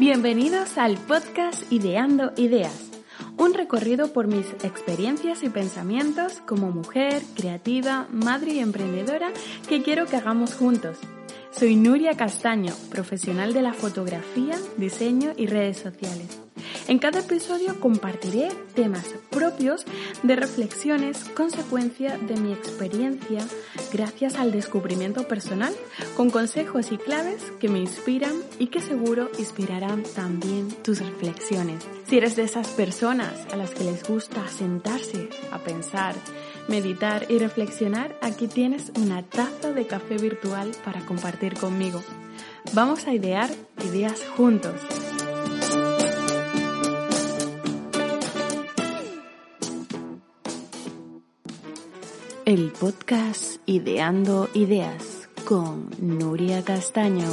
Bienvenidos al podcast Ideando Ideas, un recorrido por mis experiencias y pensamientos como mujer, creativa, madre y emprendedora que quiero que hagamos juntos. Soy Nuria Castaño, profesional de la fotografía, diseño y redes sociales. En cada episodio compartiré temas propios de reflexiones, consecuencia de mi experiencia gracias al descubrimiento personal, con consejos y claves que me inspiran y que seguro inspirarán también tus reflexiones. Si eres de esas personas a las que les gusta sentarse a pensar, meditar y reflexionar, aquí tienes una taza de café virtual para compartir conmigo. Vamos a idear ideas juntos. El podcast Ideando Ideas con Nuria Castaño.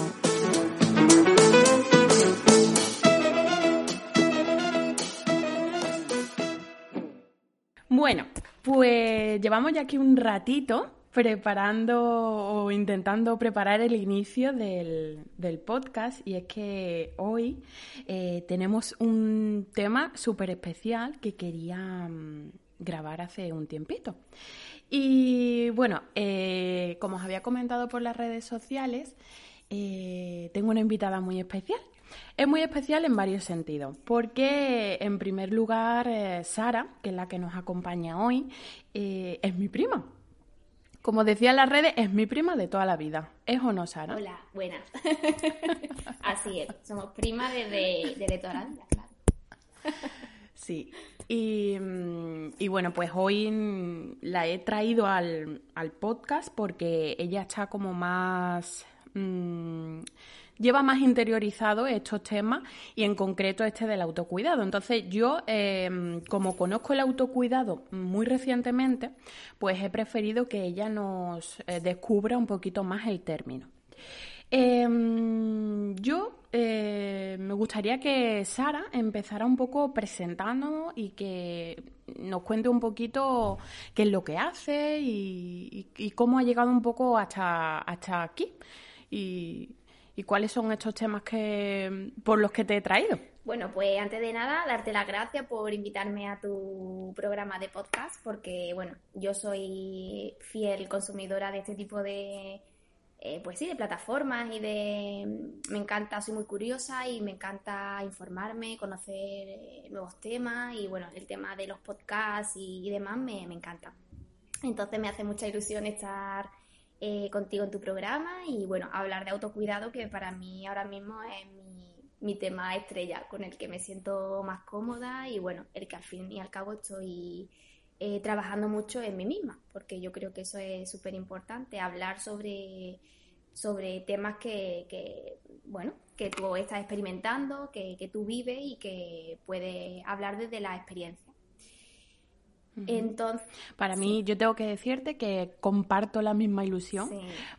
Bueno, pues llevamos ya aquí un ratito preparando o intentando preparar el inicio del, podcast y es que hoy eh, tenemos un tema súper especial que quería mm, grabar hace un tiempito. Y bueno, eh, como os había comentado por las redes sociales, eh, tengo una invitada muy especial. Es muy especial en varios sentidos, porque en primer lugar eh, Sara, que es la que nos acompaña hoy, es mi prima. Como decía en las redes, es mi prima de toda la vida. ¿Es o no, Sara? Hola, buenas. Así es, somos primas desde, desde toda la vida, claro. Sí, Mm, y, bueno, pues hoy la he traído al, podcast porque ella está como más... Mm, lleva más interiorizado estos temas y en concreto este del autocuidado. Entonces yo, em, como conozco el autocuidado muy recientemente, pues he preferido que ella nos eh, descubra un poquito más el término. Em, yo eh, me gustaría que Sara empezara un poco presentándonos y que nos cuente un poquito qué es lo que hace y, cómo ha llegado un poco hasta, hasta aquí y, cuáles son estos temas que por los que te he traído. Bueno, pues antes de nada, darte las gracias por invitarme a tu programa de podcast, porque bueno, yo soy fiel consumidora de este tipo de, eh, pues sí, de plataformas y de... Me encanta, soy muy curiosa y me encanta informarme, conocer eh, nuevos temas y bueno, el tema de los podcasts y, demás me, encanta. Entonces me hace mucha ilusión estar eh, contigo en tu programa y bueno, hablar de autocuidado que para mí ahora mismo es mi, mi tema estrella, con el que me siento más cómoda y bueno, el que al fin y al cabo estoy eh, trabajando mucho en mí misma, porque yo creo que eso es súper importante, hablar sobre, sobre temas que, bueno, que tú estás experimentando, que, que tú vives y que puedes hablar desde la experiencia. Entonces, para mí, yo tengo que decirte que comparto la misma ilusión,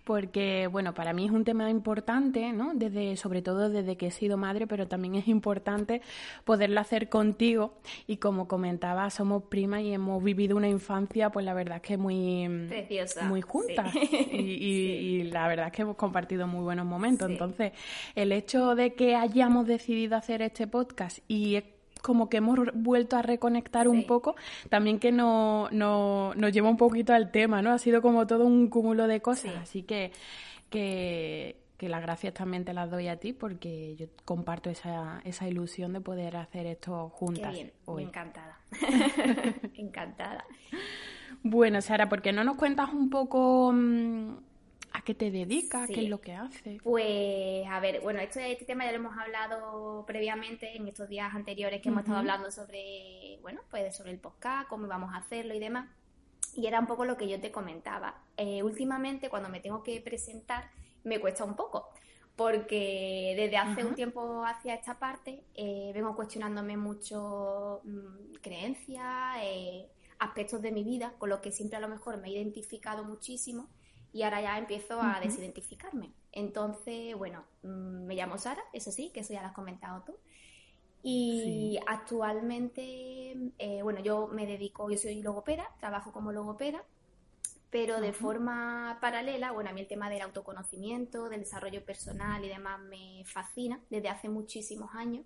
porque, bueno, para mí es un tema importante, ¿no? Desde, sobre todo desde que he sido madre, pero también es importante poderlo hacer contigo. Y como comentaba, somos primas y hemos vivido una infancia, pues la verdad es que muy, muy juntas. Y, la verdad es que hemos compartido muy buenos momentos. Entonces, el hecho de que hayamos decidido hacer este podcast y como que hemos vuelto a reconectar un poco, también que no, no, nos lleva un poquito al tema, ¿no? Ha sido como todo un cúmulo de cosas, así que, que, las gracias también te las doy a ti porque yo comparto esa, esa ilusión de poder hacer esto juntas. Qué bien, encantada. encantada. Bueno, Sara, ¿por qué no nos cuentas un poco... Mm, ¿A qué te dedicas? ¿Qué es lo que haces? Pues, a ver, bueno, este, este tema ya lo hemos hablado previamente en estos días anteriores que hemos estado hablando sobre, bueno, pues sobre el podcast, cómo vamos a hacerlo y demás. Y era un poco lo que yo te comentaba. Eh, últimamente, cuando me tengo que presentar, me cuesta un poco. Porque desde hace un tiempo hacia esta parte eh, vengo cuestionándome mucho mm, creencias, eh, aspectos de mi vida, con los que siempre a lo mejor me he identificado muchísimo y ahora ya empiezo a desidentificarme. Entonces, bueno, mm, me llamo Sara, eso sí, que eso ya lo has comentado tú. Y actualmente, eh, bueno, yo me dedico, yo soy logopeda, trabajo como logopeda pero de forma paralela, bueno, a mí el tema del autoconocimiento, del desarrollo personal y demás me fascina desde hace muchísimos años.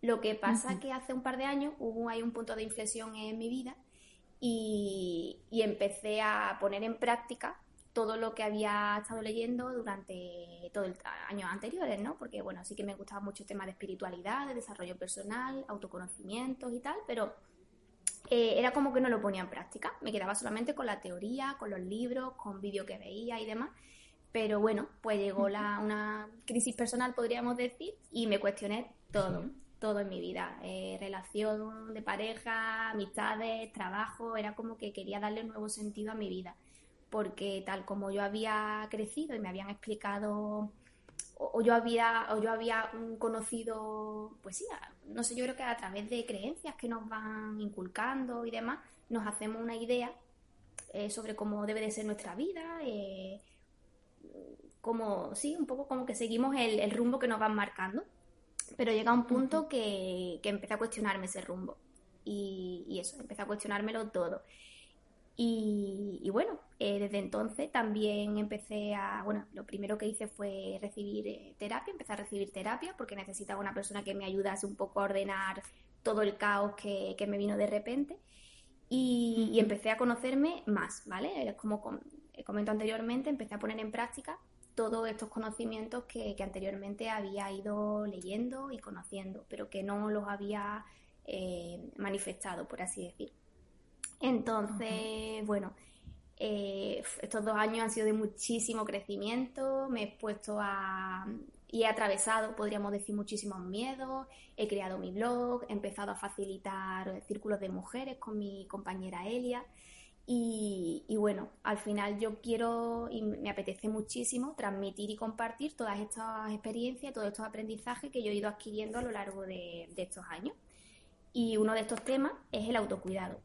Lo que pasa es que hace un par de años hubo ahí un punto de inflexión en mi vida y, empecé a poner en práctica todo lo que había estado leyendo durante todo el años anteriores, ¿no? Porque, bueno, sí que me gustaba mucho el tema de espiritualidad, de desarrollo personal, autoconocimientos y tal, pero eh, era como que no lo ponía en práctica. Me quedaba solamente con la teoría, con los libros, con vídeos que veía y demás. Pero bueno, pues llegó la, una crisis personal, podríamos decir, y me cuestioné todo, todo en mi vida. Eh, relación de pareja, amistades, trabajo, era como que quería darle un nuevo sentido a mi vida. Porque tal como yo había crecido y me habían explicado o, yo había o yo había conocido pues sí no sé yo creo que a través de creencias que nos van inculcando y demás nos hacemos una idea eh, sobre cómo debe de ser nuestra vida eh, como sí un poco como que seguimos el, rumbo que nos van marcando. Pero llega un punto que, que empecé a cuestionarme ese rumbo. Y, y eso empecé a cuestionármelo todo y, bueno, eh, desde entonces también empecé a, bueno, lo primero que hice fue recibir eh, terapia, empecé a recibir terapia porque necesitaba una persona que me ayudase un poco a ordenar todo el caos que, me vino de repente y, empecé a conocerme más, ¿vale? Como he comentado anteriormente, empecé a poner en práctica todos estos conocimientos que, anteriormente había ido leyendo y conociendo, pero que no los había eh, manifestado, por así decir. Entonces, bueno, eh, estos dos años han sido de muchísimo crecimiento, me he puesto a... y he atravesado, podríamos decir, muchísimos miedos, he creado mi blog, he empezado a facilitar círculos de mujeres con mi compañera Elia. Y, y, bueno, al final yo quiero y me apetece muchísimo transmitir y compartir todas estas experiencias, todos estos aprendizajes que yo he ido adquiriendo a lo largo de, de estos años. Y uno de estos temas es el autocuidado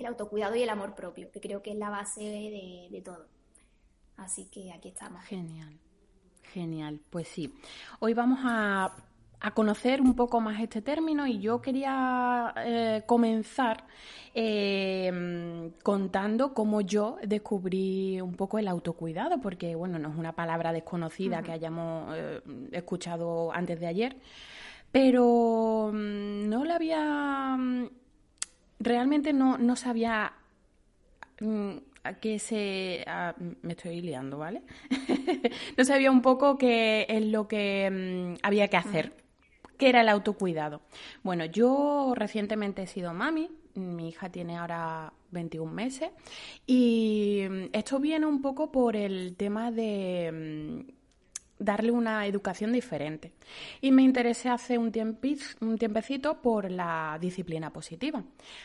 el autocuidado y el amor propio, que creo que es la base de, todo. Así que aquí estamos. Genial, genial. Pues sí, hoy vamos a, conocer un poco más este término y yo quería eh, comenzar eh, contando cómo yo descubrí un poco el autocuidado, porque bueno, no es una palabra desconocida que hayamos eh, escuchado antes de ayer, pero mm, no la había realmente no, no sabía mm, qué se... me estoy liando, ¿vale? no sabía un poco qué es lo que mm, había que hacer, qué era el autocuidado. Bueno, yo recientemente he sido mami, mi hija tiene ahora 21 meses y mm, esto viene un poco por el tema de darle una educación diferente. Y me interesé hace un, un tiempecito por la disciplina positiva,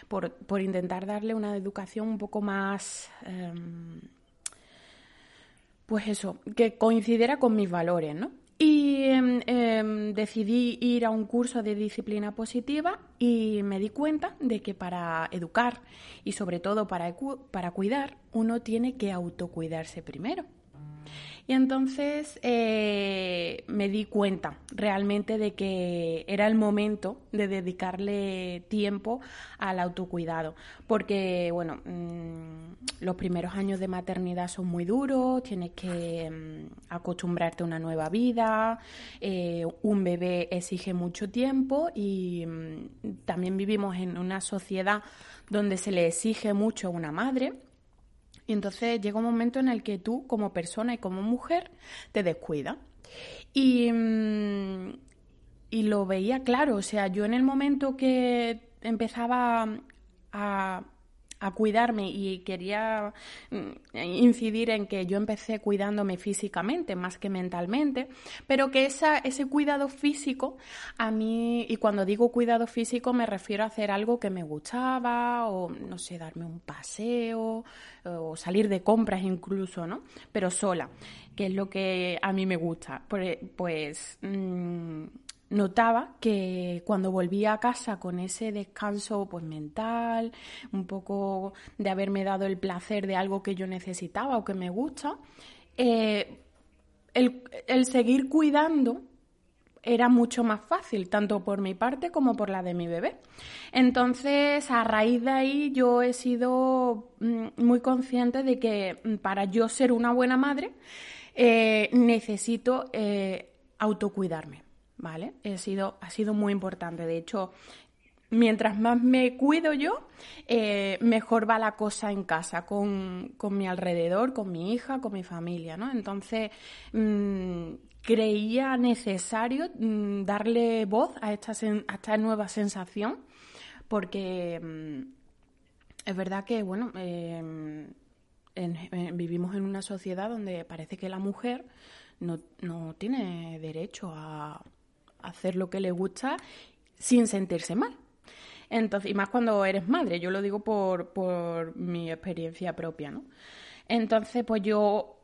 por, intentar darle una educación un poco más, em, pues eso, que coincidiera con mis valores, ¿no? Y em, em, decidí ir a un curso de disciplina positiva y me di cuenta de que para educar y sobre todo para, para cuidar, uno tiene que autocuidarse primero. Y entonces eh, me di cuenta realmente de que era el momento de dedicarle tiempo al autocuidado, porque bueno, mm, los primeros años de maternidad son muy duros, tienes que mm, acostumbrarte a una nueva vida, eh, un bebé exige mucho tiempo y mm, también vivimos en una sociedad donde se le exige mucho a una madre y entonces llega un momento en el que tú, como persona y como mujer, te descuidas. Y, mm, y lo veía claro, o sea, yo en el momento que empezaba a a cuidarme y quería mm, incidir en que yo empecé cuidándome físicamente más que mentalmente, pero que ese cuidado físico a mí, y cuando digo cuidado físico me refiero a hacer algo que me gustaba o no sé, darme un paseo o salir de compras incluso, ¿no? Pero sola, que es lo que a mí me gusta. Pues, pues mm, notaba que cuando volvía a casa con ese descanso pues mental, un poco de haberme dado el placer de algo que yo necesitaba o que me gusta, eh, el, seguir cuidando era mucho más fácil, tanto por mi parte como por la de mi bebé. Entonces, a raíz de ahí, yo he sido mm, muy consciente de que mm, para yo ser una buena madre, eh, necesito eh, autocuidarme, ¿vale? He sido, ha sido muy importante. De hecho, mientras más me cuido yo, eh, mejor va la cosa en casa, con, mi alrededor, con mi hija, con mi familia, ¿no? Entonces, mm, creía necesario mm, darle voz a esta, a esta nueva sensación, porque mm, es verdad que, bueno, em, vivimos en una sociedad donde parece que la mujer no, no tiene derecho a hacer lo que le gusta sin sentirse mal. Entonces, y más cuando eres madre, yo lo digo por, por mi experiencia propia, ¿no? Entonces, pues yo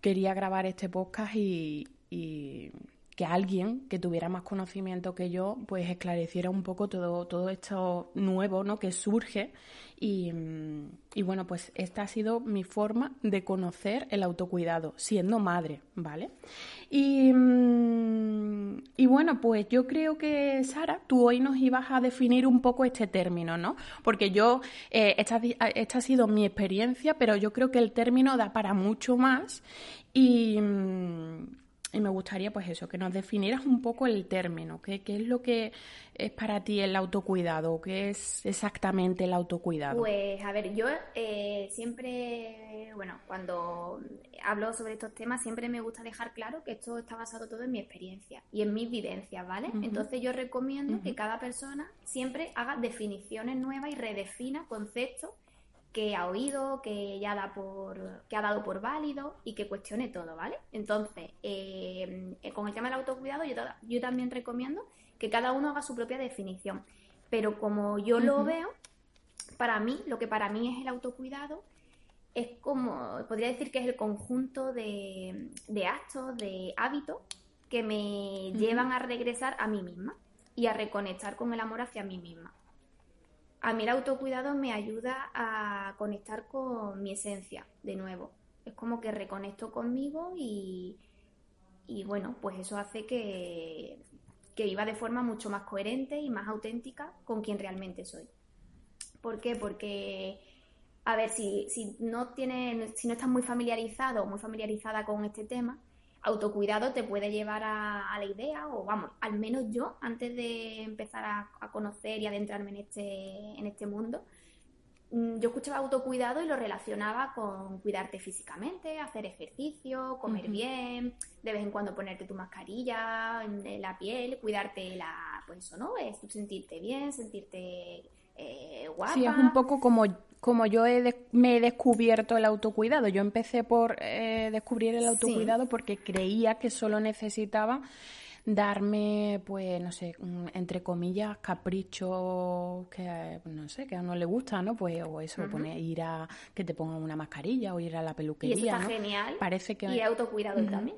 quería grabar este podcast y, que alguien que tuviera más conocimiento que yo, pues esclareciera un poco todo, todo esto nuevo, ¿no? Que surge Mm, y, bueno, pues esta ha sido mi forma de conocer el autocuidado, siendo madre, ¿vale? Y, mm, y, bueno, pues yo creo que, Sara, tú hoy nos ibas a definir un poco este término, ¿no? Porque yo, eh, esta, esta, ha sido mi experiencia, pero yo creo que el término da para mucho más y, mm, y me gustaría, pues eso, que nos definieras un poco el término, qué, qué es lo que es para ti el autocuidado, qué es exactamente el autocuidado. Pues a ver, yo eh, siempre, bueno, cuando hablo sobre estos temas, siempre me gusta dejar claro que esto está basado todo en mi experiencia y en mis vivencias, ¿vale? Entonces yo recomiendo que cada persona siempre haga definiciones nuevas y redefina conceptos que ha oído, que ya da por, que ha dado por válido y que cuestione todo, ¿vale? Entonces, eh, con el tema del autocuidado, yo, yo, también recomiendo que cada uno haga su propia definición. Pero como yo lo veo, para mí, lo que para mí es el autocuidado, es como, podría decir que es el conjunto de, actos, de hábitos que me llevan a regresar a mí misma y a reconectar con el amor hacia mí misma a mí el autocuidado me ayuda a conectar con mi esencia de nuevo. Es como que reconecto conmigo y, y bueno, pues eso hace que, que viva de forma mucho más coherente y más auténtica con quien realmente soy. ¿Por qué? Porque, a ver, si, si no tienes, si no estás muy familiarizado o muy familiarizada con este tema, autocuidado te puede llevar a, la idea, o vamos, al menos yo, antes de empezar a, conocer y adentrarme en este, en este mundo, mm, yo escuchaba autocuidado y lo relacionaba con cuidarte físicamente, hacer ejercicio, comer bien, de vez en cuando ponerte tu mascarilla en la piel, cuidarte la, pues eso, ¿no? Es sentirte bien, sentirte eh, guapa. Sí, es un poco como como yo me he descubierto el autocuidado. Yo empecé por eh, descubrir el autocuidado porque creía que solo necesitaba darme, pues, no sé, entre comillas, caprichos que, no sé, que a uno le gusta, ¿no? Pues, o eso, ir a que te pongan una mascarilla o ir a la peluquería, y eso está genial. Parece que... Y autocuidado también.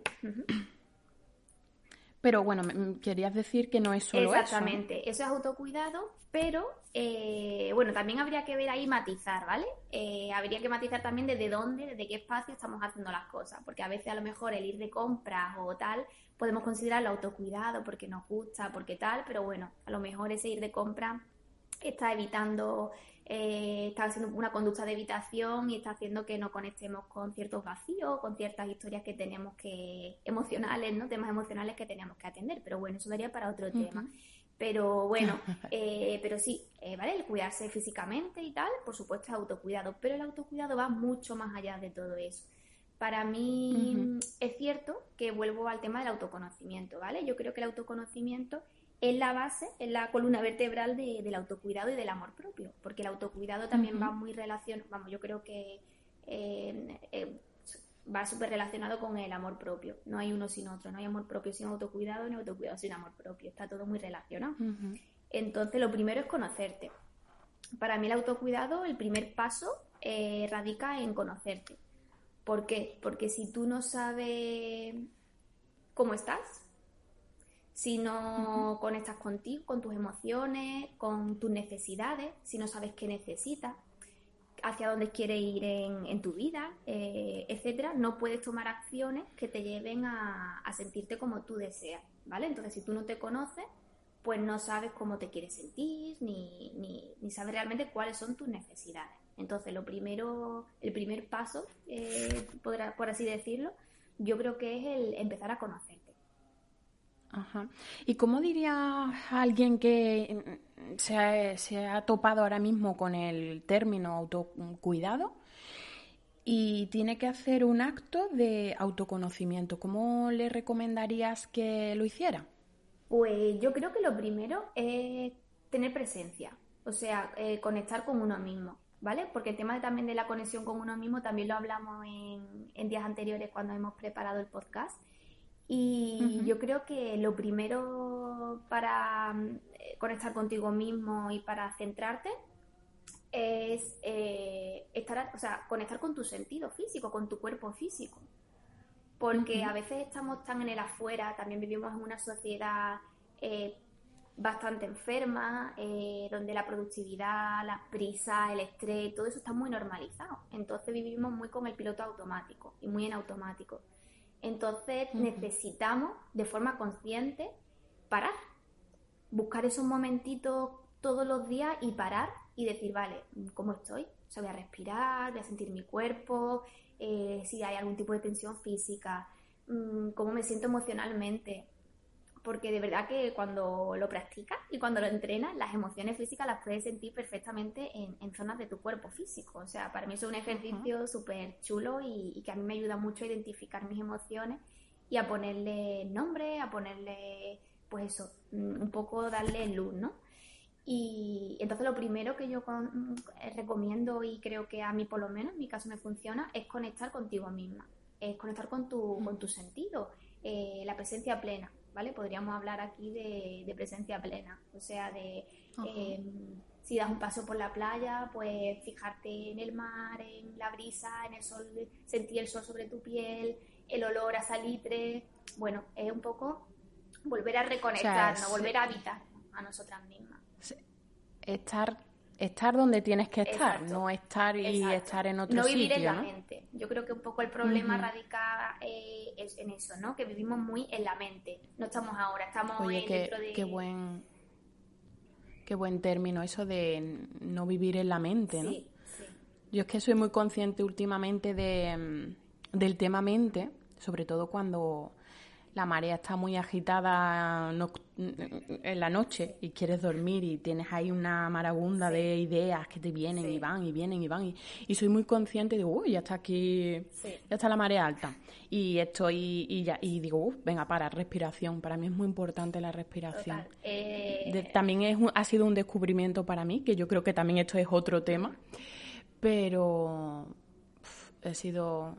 Pero bueno, querías decir que no es solo Exactamente, eso, eso es autocuidado, pero eh, bueno, también habría que ver ahí matizar, ¿vale? Eh, habría que matizar también desde dónde, desde qué espacio estamos haciendo las cosas, porque a veces a lo mejor el ir de compras o tal podemos considerarlo autocuidado porque nos gusta, porque tal, pero bueno, a lo mejor ese ir de compras está evitando eh, está haciendo una conducta de evitación y está haciendo que no conectemos con ciertos vacíos, con ciertas historias que tenemos que, emocionales, ¿no? Temas emocionales que tenemos que atender. Pero bueno, eso daría para otro tema. Pero bueno, eh, pero sí, eh, ¿vale? El cuidarse físicamente y tal, por supuesto, es autocuidado. Pero el autocuidado va mucho más allá de todo eso. Para mí es cierto que vuelvo al tema del autoconocimiento, ¿vale? Yo creo que el autoconocimiento es la base, es la columna vertebral del autocuidado y del amor propio, porque el autocuidado también va muy relacionado, vamos, yo creo que eh, eh, va súper relacionado con el amor propio, no hay uno sin otro, no hay amor propio sin autocuidado, ni autocuidado sin amor propio, está todo muy relacionado. Entonces, lo primero es conocerte. Para mí el autocuidado, el primer paso eh, radica en conocerte. ¿Por qué? Porque si tú no sabes cómo estás, si no conectas contigo, con tus emociones, con tus necesidades, si no sabes qué necesitas. hacia dónde quieres ir en, tu vida, eh, etcétera, no puedes tomar acciones que te lleven a, a sentirte como tú deseas, ¿vale? Entonces, si tú no te conoces, pues no sabes cómo te quieres sentir, ni, ni, ni sabes realmente cuáles son tus necesidades. Entonces, lo primero, el primer paso, eh, por así decirlo, yo creo que es el empezar a conocerte. Ajá. ¿Y cómo diría alguien que se ha, se ha topado ahora mismo con el término autocuidado y tiene que hacer un acto de autoconocimiento? ¿Cómo le recomendarías que lo hiciera? Pues yo creo que lo primero es tener presencia, o sea, eh, conectar con uno mismo, ¿vale? Porque el tema también de la conexión con uno mismo también lo hablamos en, días anteriores cuando hemos preparado el podcast. Y yo creo que lo primero para eh, conectar contigo mismo y para centrarte es eh, estar, o sea, conectar con tu sentido físico, con tu cuerpo físico porque a veces estamos tan en el afuera, también vivimos en una sociedad eh, bastante enferma, eh, donde la productividad, las prisas, el estrés, todo eso está muy normalizado. Entonces vivimos muy con el piloto automático y muy en automático. Entonces necesitamos de forma consciente parar, buscar esos momentitos todos los días y parar y decir, vale, ¿cómo estoy? O sea, voy a respirar, voy a sentir mi cuerpo, eh, si hay algún tipo de tensión física, mm, cómo me siento emocionalmente. Porque de verdad que cuando lo practicas y cuando lo entrenas, las emociones físicas las puedes sentir perfectamente en, zonas de tu cuerpo físico. O sea, para mí es un ejercicio súper chulo y, y, que a mí me ayuda mucho a identificar mis emociones y a ponerle nombre, a ponerle, pues eso, mm, un poco darle luz, ¿no? Y entonces lo primero que yo eh, recomiendo y creo que a mí por lo menos en mi caso me funciona es conectar contigo misma, es conectar con tu, con tu sentido, eh, la presencia plena, ¿vale? Podríamos hablar aquí de, presencia plena, o sea, de em, si das un paso por la playa, pues fijarte en el mar, en la brisa, en el sol, sentir el sol sobre tu piel, el olor a salitre, bueno, es un poco volver a reconectarnos, volver a habitar a nosotras mismas. Estar estar donde tienes que estar, no estar y estar en otro no vivir en la mente. Yo creo que un poco el problema radica eh, en eso, ¿no? Que vivimos muy en la mente. No estamos ahora, estamos Oye, qué, dentro de... qué buen qué buen término eso de no vivir en la mente, ¿no? Sí, sí. Yo es que soy muy consciente últimamente de, mm, del tema mente, sobre todo cuando la marea está muy agitada en la noche y quieres dormir y tienes ahí una marabunda de ideas que te vienen y van y vienen y van y, soy muy consciente y digo, uy, ya está aquí, ya está la marea alta y estoy y ya y digo, venga, para, respiración, para mí es muy importante la respiración. Eh, también es ha sido un descubrimiento para mí, que yo creo que también esto es otro tema, pero he sido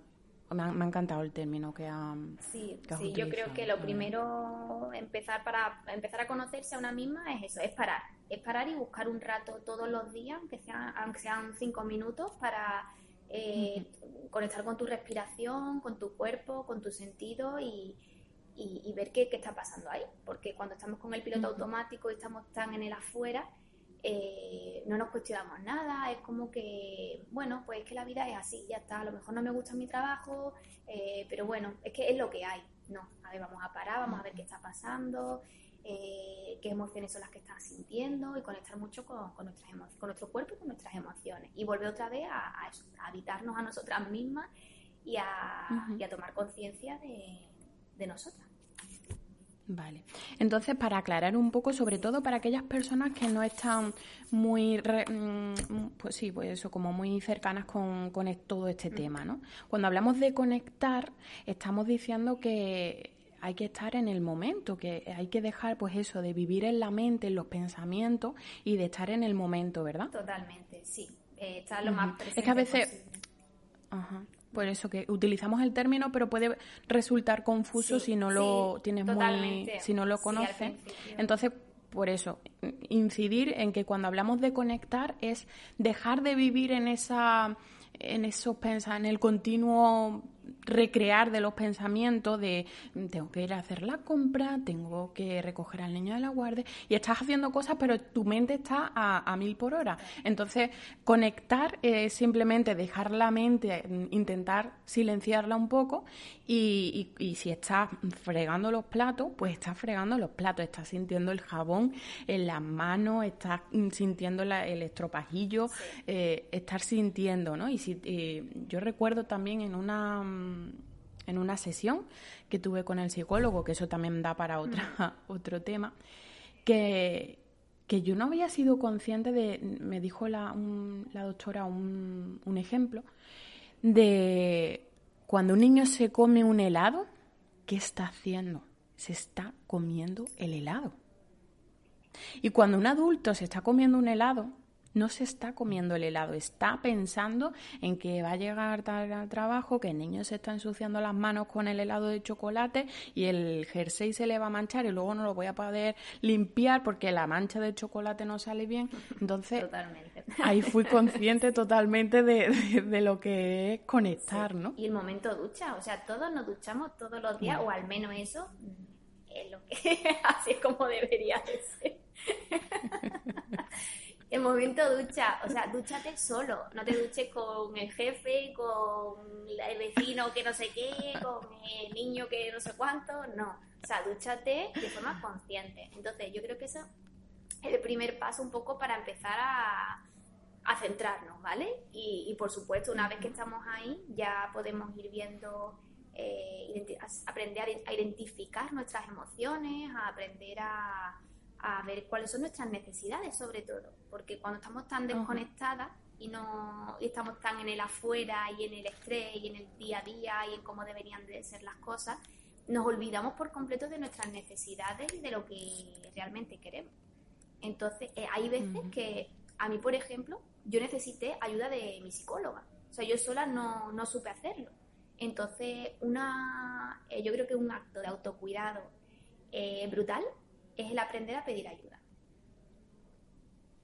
me ha, encantado el término que ha. Sí, sí yo creo que lo primero empezar para empezar a conocerse a una misma es eso, es parar, es parar y buscar un rato todos los días, aunque sean, aunque sean cinco minutos, para eh, conectar con tu respiración, con tu cuerpo, con tu sentido y, y, ver qué, qué, está pasando ahí. Porque cuando estamos con el piloto automático y estamos tan en el afuera, eh, no nos cuestionamos nada, es como que, bueno, pues es que la vida es así, ya está, a lo mejor no me gusta mi trabajo, eh, pero bueno, es que es lo que hay, no, a ver, vamos a parar, vamos a ver qué está pasando, eh, qué emociones son las que estás sintiendo y conectar mucho con, nuestras con nuestro cuerpo y con nuestras emociones. Y volver otra vez a, habitarnos a nosotras mismas y a, tomar conciencia de, de nosotras. Vale. Entonces, para aclarar un poco, sobre todo para aquellas personas que no están muy, mm, pues sí, pues eso, como muy cercanas con, todo este mm. tema, ¿no? Cuando hablamos de conectar, estamos diciendo que hay que estar en el momento, que hay que dejar, pues eso, de vivir en la mente, en los pensamientos y de estar en el momento, ¿verdad? Totalmente, sí. Eh, estar lo más Es que a veces... Ajá. Por eso que utilizamos el término, pero puede resultar confuso si no lo tienes muy, si no lo conoces. Entonces, por eso, incidir en que cuando hablamos de conectar es dejar de vivir en esa en esos en el continuo recrear de los pensamientos de mm, tengo que ir a hacer la compra, tengo que recoger al niño de la guardia y estás haciendo cosas pero tu mente está a, mil por hora. Entonces, conectar es simplemente dejar la mente, mm, intentar silenciarla un poco y, y, si estás fregando los platos, pues estás fregando los platos, estás sintiendo el jabón en las manos, estás mm, sintiendo el estropajillo, eh, estar sintiendo, ¿no? Y si, eh, yo recuerdo también en una en una sesión que tuve con el psicólogo, que eso también da para otra, otro tema, que, que yo no había sido consciente de, me dijo la, la doctora un, un ejemplo, de cuando un niño se come un helado, ¿qué está haciendo? Se está comiendo el helado. Y cuando un adulto se está comiendo un helado, no se está comiendo el helado, está pensando en que va a llegar tarde al trabajo, que el niño se está ensuciando las manos con el helado de chocolate y el jersey se le va a manchar y luego no lo voy a poder limpiar porque la mancha de chocolate no sale bien. Entonces, ahí fui consciente totalmente de, lo que es conectar, ¿no? Y el momento ducha, o sea, todos nos duchamos todos los días, o al menos eso es lo que así es como debería de ser. el momento ducha, o sea, dúchate solo, no te duches con el jefe, con el vecino que no sé qué, con el niño que no sé cuánto, no, o sea, dúchate de forma consciente. Entonces, yo creo que eso es el primer paso un poco para empezar a, centrarnos, ¿vale? Y, por supuesto, una vez que estamos ahí, ya podemos ir viendo, eh, aprender a identificar nuestras emociones, a aprender a a ver cuáles son nuestras necesidades sobre todo, porque cuando estamos tan desconectadas y no estamos tan en el afuera y en el estrés y en el día a día y en cómo deberían de ser las cosas, nos olvidamos por completo de nuestras necesidades y de lo que realmente queremos. Entonces, eh, hay veces que a mí, por ejemplo, yo necesité ayuda de mi psicóloga. O sea, yo sola no, no supe hacerlo. Entonces, una, eh, yo creo que un acto de autocuidado eh, brutal es el aprender a pedir ayuda.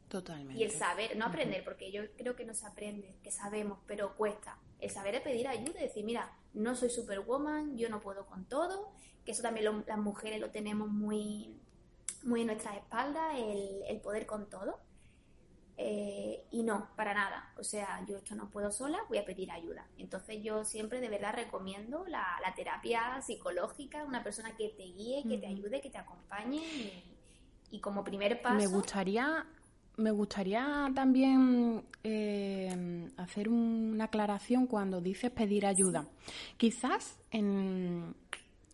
Totalmente. Y el saber, no aprender, porque yo creo que no se aprende, que sabemos, pero cuesta. El saber es pedir ayuda y decir, mira, no soy superwoman, yo no puedo con todo, que eso también las mujeres lo tenemos muy, muy en nuestras espaldas, el, el poder con todo. Eh, y no, para nada. O sea, yo esto no puedo sola, voy a pedir ayuda. Entonces yo siempre de verdad recomiendo la, terapia psicológica, una persona que te guíe, que te ayude, que te acompañe y, como primer paso... Me gustaría, me gustaría también eh, hacer una aclaración cuando dices pedir ayuda. Quizás, en,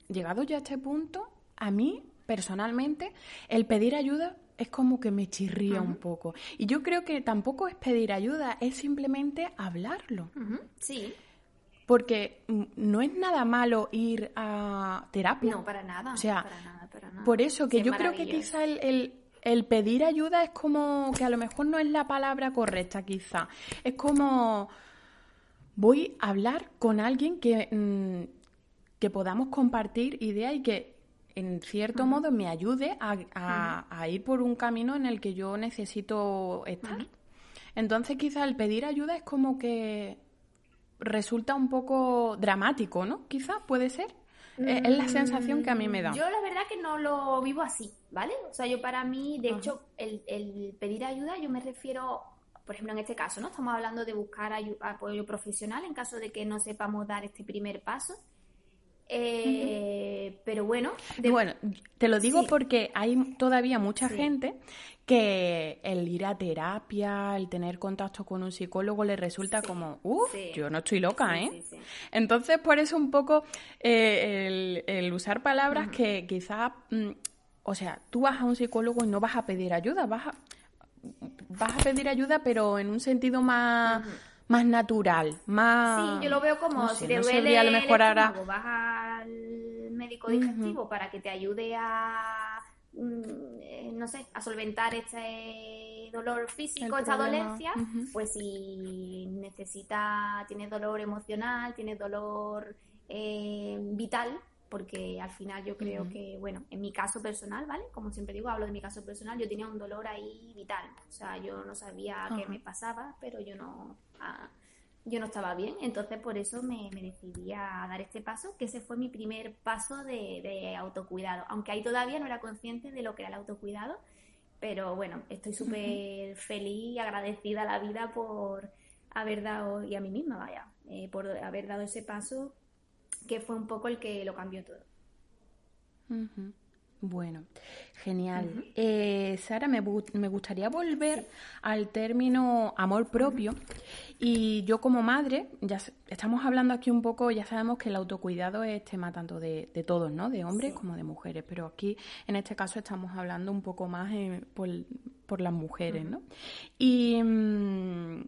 llegado ya a este punto, a mí personalmente, el pedir ayuda es como que me chirría un poco. Y yo creo que tampoco es pedir ayuda, es simplemente hablarlo. Sí. Porque no es nada malo ir a terapia. No, para nada. O sea, para nada, para nada. por eso que yo creo que quizá el, el, pedir ayuda es como que a lo mejor no es la palabra correcta, quizá. Es como voy a hablar con alguien que, mm, que podamos compartir ideas y que en cierto modo me ayude a, ir por un camino en el que yo necesito estar. Entonces quizá el pedir ayuda es como que resulta un poco dramático, ¿no? Quizá puede ser. E, es la sensación que a mí me da. Yo la verdad que no lo vivo así, ¿vale? O sea, yo para mí, de hecho, el, el, pedir ayuda, yo me refiero, por ejemplo, en este caso, ¿no? Estamos hablando de buscar apoyo profesional en caso de que no sepamos dar este primer paso. Eh, pero bueno. Bueno, te lo digo porque hay todavía mucha gente que el ir a terapia, el tener contacto con un psicólogo le resulta como, uff, yo no estoy loca, ¿eh? Entonces, por eso un poco eh, el, usar palabras que quizás, mm, o sea, tú vas a un psicólogo y no vas a pedir ayuda, vas a, vas a pedir ayuda, pero en un sentido más más natural, más... Sí, yo lo veo como si te duele a lo mejor ahora... vas al médico digestivo para que te ayude a, mm, eh, no sé, a solventar este dolor físico, esta dolencia, pues si necesita, tiene dolor emocional, tiene dolor eh, vital, porque al final yo creo que, bueno, en mi caso personal, ¿vale? Como siempre digo, hablo de mi caso personal, yo tenía un dolor ahí vital, o sea, yo no sabía qué me pasaba, pero yo no yo no estaba bien, entonces por eso me, decidí a dar este paso, que ese fue mi primer paso de, autocuidado, aunque ahí todavía no era consciente de lo que era el autocuidado, pero bueno, estoy súper feliz y agradecida a la vida por haber dado, y a mí misma, vaya, eh, por haber dado ese paso que fue un poco el que lo cambió todo. Bueno, genial. Eh, Sara, me, me, gustaría volver al término amor propio. Y yo como madre, ya estamos hablando aquí un poco, ya sabemos que el autocuidado es tema tanto de, todos, ¿no? De hombres como de mujeres. Pero aquí, en este caso, estamos hablando un poco más eh, por, las mujeres, ¿no? Y... Mm,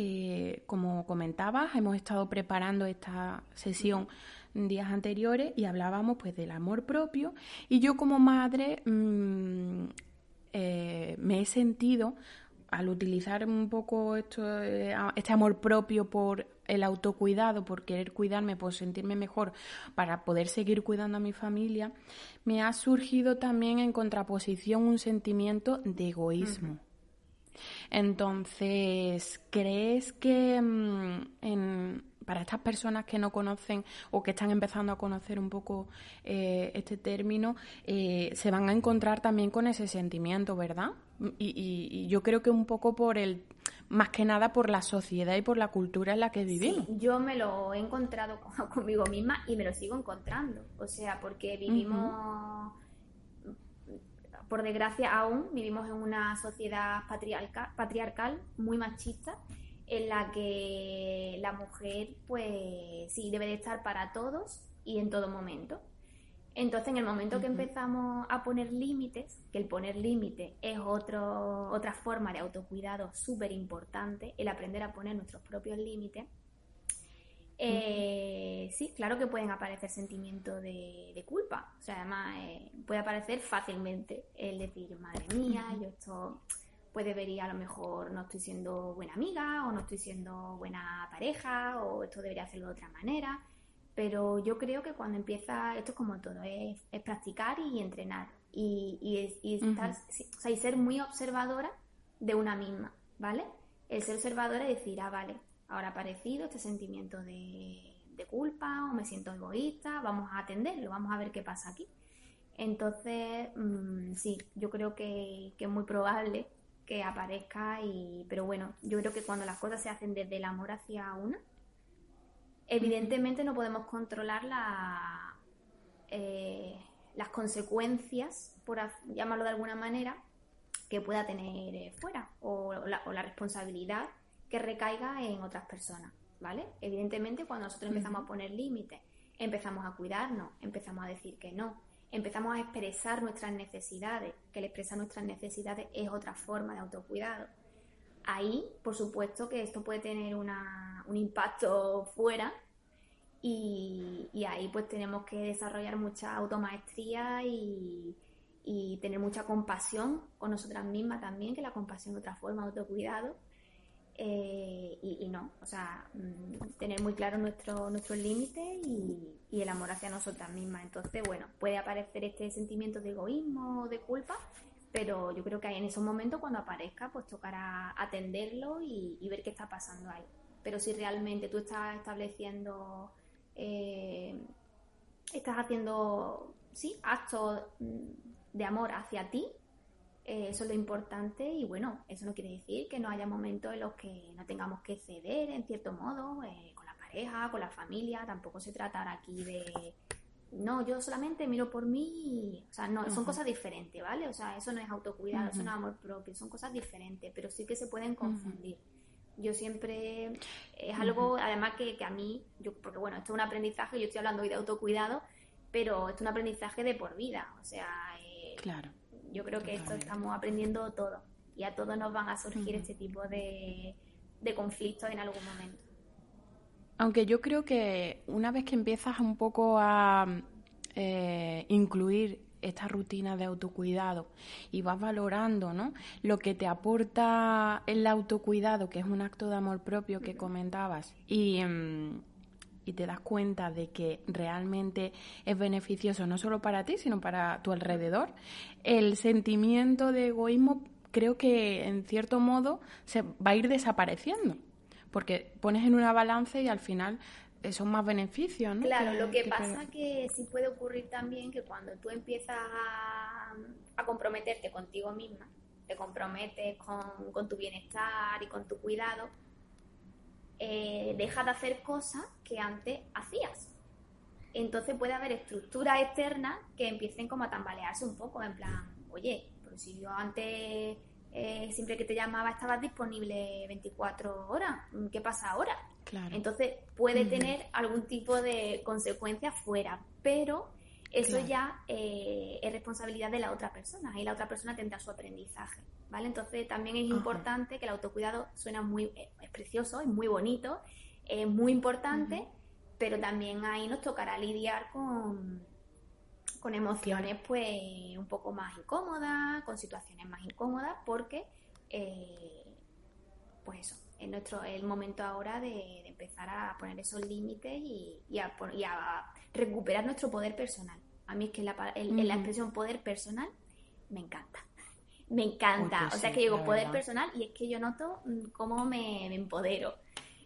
eh, como comentabas, hemos estado preparando esta sesión días anteriores y hablábamos pues del amor propio y yo como madre mm, eh, me he sentido al utilizar un poco esto, eh, este amor propio por el autocuidado, por querer cuidarme, por sentirme mejor, para poder seguir cuidando a mi familia, me ha surgido también en contraposición un sentimiento de egoísmo. Entonces, ¿crees que mm, en, para estas personas que no conocen o que están empezando a conocer un poco eh, este término, eh, se van a encontrar también con ese sentimiento, ¿verdad? Y, yo creo que un poco por el, más que nada por la sociedad y por la cultura en la que vivimos. yo me lo he encontrado conmigo misma y me lo sigo encontrando. O sea, porque vivimos, por desgracia aún, vivimos en una sociedad patriarcal muy machista en la que la mujer, pues sí, debe de estar para todos y en todo momento. Entonces, en el momento que empezamos a poner límites, que el poner límites es otro, otra forma de autocuidado súper importante, el aprender a poner nuestros propios límites, eh, sí, claro que pueden aparecer sentimientos de, culpa. O sea, además eh, puede aparecer fácilmente el decir, madre mía, yo esto pues debería a lo mejor no estoy siendo buena amiga o no estoy siendo buena pareja o esto debería hacerlo de otra manera. Pero yo creo que cuando empieza, esto es como todo, es, practicar y entrenar y, y, ser muy observadora de una misma, ¿vale? El ser observadora y decir, ah, vale, ahora ha aparecido este sentimiento de, culpa o me siento egoísta, vamos a atenderlo, vamos a ver qué pasa aquí. Entonces, mm, sí, yo creo que, que, es muy probable que aparezca y pero bueno yo creo que cuando las cosas se hacen desde el amor hacia una evidentemente no podemos controlar la, eh, las consecuencias por llamarlo de alguna manera que pueda tener eh, fuera o la, responsabilidad que recaiga en otras personas vale evidentemente cuando nosotros empezamos a poner límites empezamos a cuidarnos empezamos a decir que no empezamos a expresar nuestras necesidades, que el expresar nuestras necesidades es otra forma de autocuidado. Ahí, por supuesto, que esto puede tener un impacto fuera y, ahí pues tenemos que desarrollar mucha automaestría y, y tener mucha compasión con nosotras mismas también, que la compasión es otra forma de autocuidado eh, y, no, o sea, mm, tener muy claro nuestro, nuestros límites y, el amor hacia nosotras mismas. Entonces, bueno, puede aparecer este sentimiento de egoísmo o de culpa, pero yo creo que en esos momentos cuando aparezca, pues tocará atenderlo y, ver qué está pasando ahí. Pero si realmente tú estás estableciendo, eh, estás haciendo, sí, actos mm, de amor hacia ti, eh, eso es lo importante y bueno, eso no quiere decir que no haya momentos en los que no tengamos que ceder en cierto modo eh, con la pareja, con la familia, tampoco se trata aquí de no, yo solamente miro por mí, o sea, no, son cosas diferentes, ¿vale? O sea, eso no es autocuidado, eso no es amor propio, son cosas diferentes, pero sí que se pueden confundir. Yo siempre, es algo, además que, que, a mí, yo, porque bueno, esto es un aprendizaje, yo estoy hablando hoy de autocuidado, pero esto es un aprendizaje de por vida, o sea, eh, claro yo creo que esto estamos aprendiendo todo y a todos nos van a surgir este tipo de, conflictos en algún momento. Aunque yo creo que una vez que empiezas un poco a eh, incluir esta rutina de autocuidado y vas valorando ¿no? lo que te aporta el autocuidado, que es un acto de amor propio que comentabas, y, mm, y te das cuenta de que realmente es beneficioso no solo para ti, sino para tu alrededor, el sentimiento de egoísmo creo que en cierto modo se va a ir desapareciendo. porque pones en una balanza y al final eh, son más beneficios, ¿no? Claro, lo que, pasa es que sí puede ocurrir también que cuando tú empiezas a, comprometerte contigo misma, te comprometes con, tu bienestar y con tu cuidado, eh, dejas de hacer cosas que antes hacías. Entonces puede haber estructuras externas que empiecen como a tambalearse un poco, en plan, oye, pero si yo antes eh, siempre que te llamaba estabas disponible 24 horas, ¿qué pasa ahora? Claro. Entonces puede tener algún tipo de consecuencia fuera, pero eso ya eh, es responsabilidad de la otra persona y la otra persona tendrá su aprendizaje, ¿vale? Entonces también es importante que el autocuidado suena muy, eh, es precioso, es muy bonito, es muy importante, pero también ahí nos tocará lidiar con con emociones pues un poco más incómodas, con situaciones más incómodas, porque eh, pues eso, es nuestro el momento ahora de, empezar a poner esos límites y, a, recuperar nuestro poder personal. A mí es que la, la expresión poder personal me encanta. Me encanta. o sea que digo poder personal y es que yo noto mm, cómo me, empodero.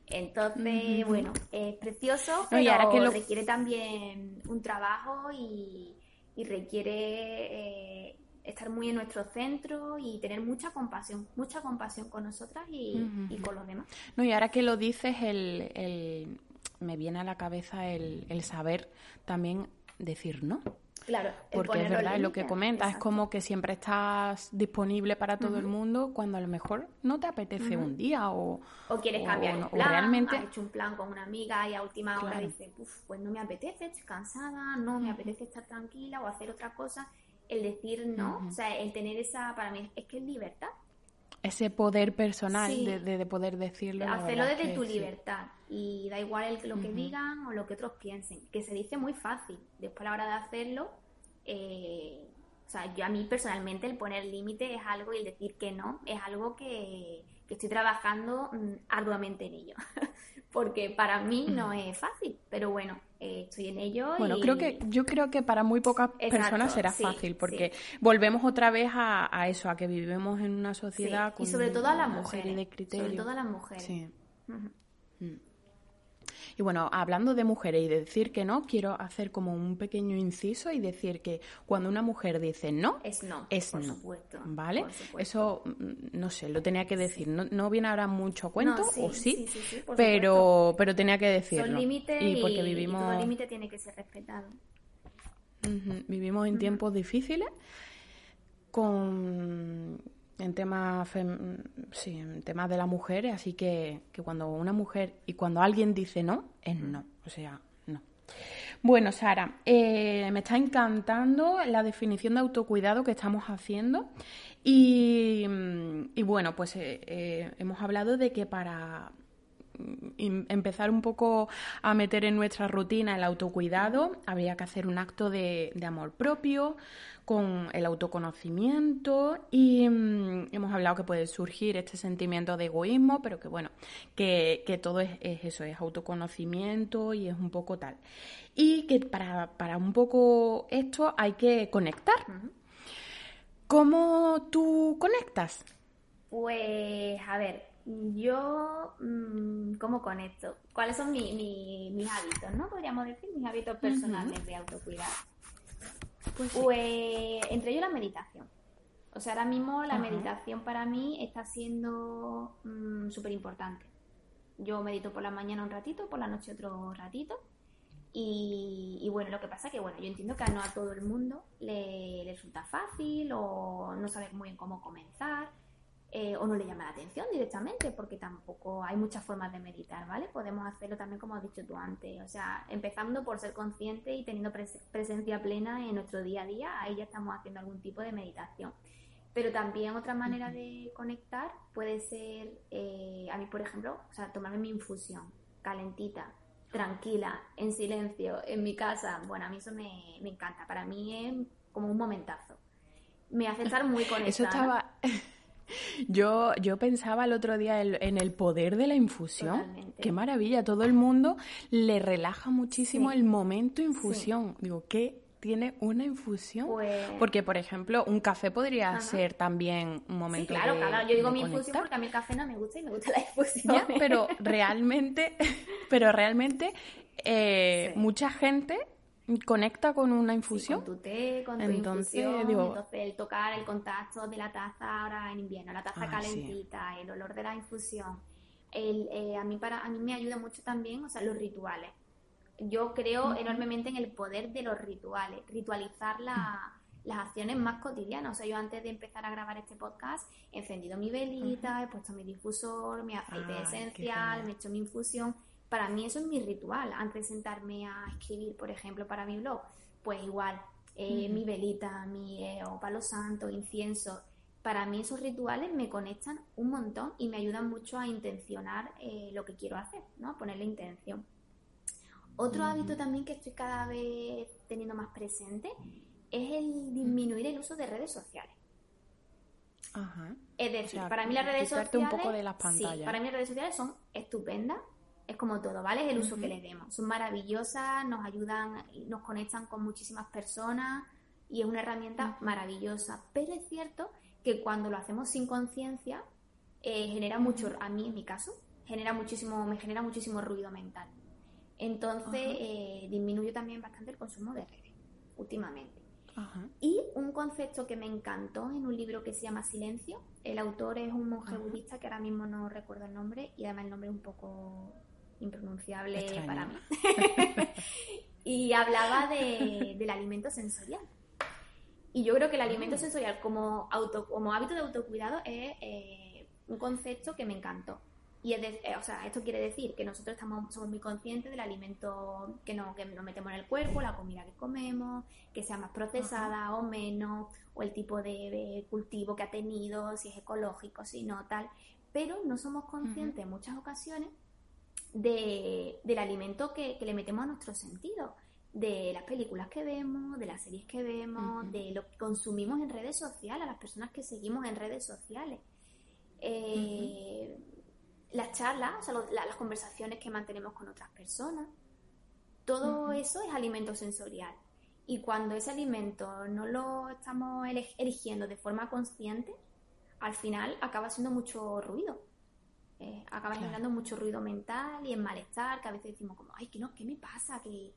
Entonces, bueno, es precioso, pero y ahora que lo... requiere también un trabajo y, y requiere eh, estar muy en nuestro centro y tener mucha compasión, mucha compasión con nosotras y, con los demás. No, y ahora que lo dices, el, el me viene a la cabeza el, el saber también decir no. Claro, porque es verdad, lo que comentas, es como que siempre estás disponible para todo el mundo cuando a lo mejor no te apetece un día o... O quieres cambiar el plan, realmente... has hecho un plan con una amiga y a última hora dices, pues no me apetece, estoy cansada, no me apetece estar tranquila o hacer otra cosa. El decir no, o sea, el tener esa, para mí, es que es libertad. Ese poder personal de, de, poder decirlo. Hacerlo desde tu libertad y da igual el, lo que digan o lo que otros piensen, que se dice muy fácil. Después a la hora de hacerlo, eh, o sea, yo a mí personalmente el poner límite es algo y el decir que no es algo que, estoy trabajando mm, arduamente en ello. Porque para mí no es fácil, pero bueno, eh, estoy en ello. Bueno, creo que yo creo que para muy pocas personas será fácil, porque volvemos otra vez a, eso, a que vivimos en una sociedad con y sobre todo a las mujeres, de. Sobre todo a las mujeres. Sí. Y bueno, hablando de mujeres y de decir que no, quiero hacer como un pequeño inciso y decir que cuando una mujer dice no, es no. Es no. ¿Vale? Eso, mm, no sé, lo tenía que decir. No, no viene ahora mucho cuento, o sí, pero, pero tenía que decirlo. Son límites y, porque vivimos... todo límite tiene que ser respetado. Vivimos en tiempos difíciles con en temas sí, en temas de las mujeres, así que, que cuando una mujer y cuando alguien dice no, es no, o sea, no. Bueno, Sara, eh, me está encantando la definición de autocuidado que estamos haciendo y, y bueno, pues eh, eh, hemos hablado de que para empezar un poco a meter en nuestra rutina el autocuidado, habría que hacer un acto de, amor propio, con el autoconocimiento y mm, hemos hablado que puede surgir este sentimiento de egoísmo, pero que bueno, que, todo es, eso, es autoconocimiento y es un poco tal. Y que para, para un poco esto hay que conectar. ¿Cómo tú conectas? Pues, a ver, yo, mm, ¿cómo conecto? ¿Cuáles son mis hábitos, no? Podríamos decir, mis hábitos personales de autocuidado. Pues, pues, entre ellos la meditación. O sea, ahora mismo la meditación para mí está siendo mm, súper importante. Yo medito por la mañana un ratito, por la noche otro ratito. Y, y, bueno, lo que pasa que, bueno, yo entiendo que no a todo el mundo le, le resulta fácil o no sabe muy bien cómo comenzar. Eh, o no le llama la atención directamente, porque tampoco hay muchas formas de meditar, ¿vale? Podemos hacerlo también como has dicho tú antes, o sea, empezando por ser consciente y teniendo presencia plena en nuestro día a día, ahí ya estamos haciendo algún tipo de meditación. Pero también otra manera de conectar puede ser, eh, a mí por ejemplo, o sea, tomarme mi infusión calentita, tranquila, en silencio, en mi casa. Bueno, a mí eso me, me encanta, para mí es como un momentazo. Me hace estar muy conectada. Eso estaba... Yo, yo pensaba el otro día en, el poder de la infusión. Qué maravilla, todo el mundo le relaja muchísimo el momento infusión. Digo, qué tiene una infusión? Pues- Porque, por ejemplo, un café podría ser también un Sí, momento claro, de claro. Yo digo mi infusión porque a mí el café no me gusta y me gusta la infusión. Ya, pero realmente, pero realmente eh, Sí. mucha gente conecta con una infusión. Con tu té, con tu Entonces, infusión, digo- entonces el tocar, el contacto de la taza ahora en invierno, la taza Ah, sí. calentita, el olor de la infusión. El, eh, a, mí para, a mí me ayuda mucho también, o sea, los rituales. Yo creo enormemente en el poder de los rituales, ritualizar la- las acciones más cotidianas. O sea, yo antes de empezar a grabar este podcast he encendido mi velita, he puesto mi difusor, mi aceite esencial, me he hecho mi infusión. Para mí eso es mi ritual. Antes de sentarme a escribir, por ejemplo, para mi blog, pues igual, eh, mi velita, mi eh, o palo santo, incienso. Para mí esos rituales me conectan un montón y me ayudan mucho a intencionar eh, lo que quiero hacer, ¿no? A ponerle intención. Otro hábito también que estoy cada vez teniendo más presente es el disminuir el uso de redes sociales. Ajá. Es decir, para mí las redes sociales. un poco de las sí, pantallas. para mí las redes sociales son estupendas. Es como todo, ¿vale? Es el uso que le demos. Son maravillosas, nos ayudan, nos conectan con muchísimas personas y es una herramienta maravillosa. Pero es cierto que cuando lo hacemos sin conciencia, eh, genera mucho, a mí en mi caso, genera muchísimo, me genera muchísimo ruido mental. Entonces, eh, disminuyo también bastante el consumo de redes últimamente. Y un concepto que me encantó en un libro que se llama Silencio. El autor es un monje budista que ahora mismo no recuerdo el nombre y además el nombre es un poco impronunciable Extraño. para mí. y hablaba de- del alimento sensorial. Y yo creo que el alimento sensorial como, auto, como hábito de autocuidado es eh, un concepto que me encantó. Y es de- eh, o sea, esto quiere decir que nosotros estamos, somos muy conscientes del alimento que, no, que nos metemos en el cuerpo, la comida que comemos, que sea más procesada o menos, o el tipo de, de cultivo que ha tenido, si es ecológico, si no, tal. Pero no somos conscientes en muchas ocasiones de, del alimento que, que le metemos a nuestros sentidos, de las películas que vemos, de las series que vemos, de lo que consumimos en redes sociales, a las personas que seguimos en redes sociales. Eh, Las charlas, o sea, lo- la- las conversaciones que mantenemos con otras personas, todo eso es alimento sensorial. Y cuando ese alimento no lo estamos eligiendo de forma consciente, al final acaba siendo mucho ruido. Eh, acaba Claro. generando mucho ruido mental y en malestar, que a veces decimos como, ay, que no, ¿qué me pasa? Que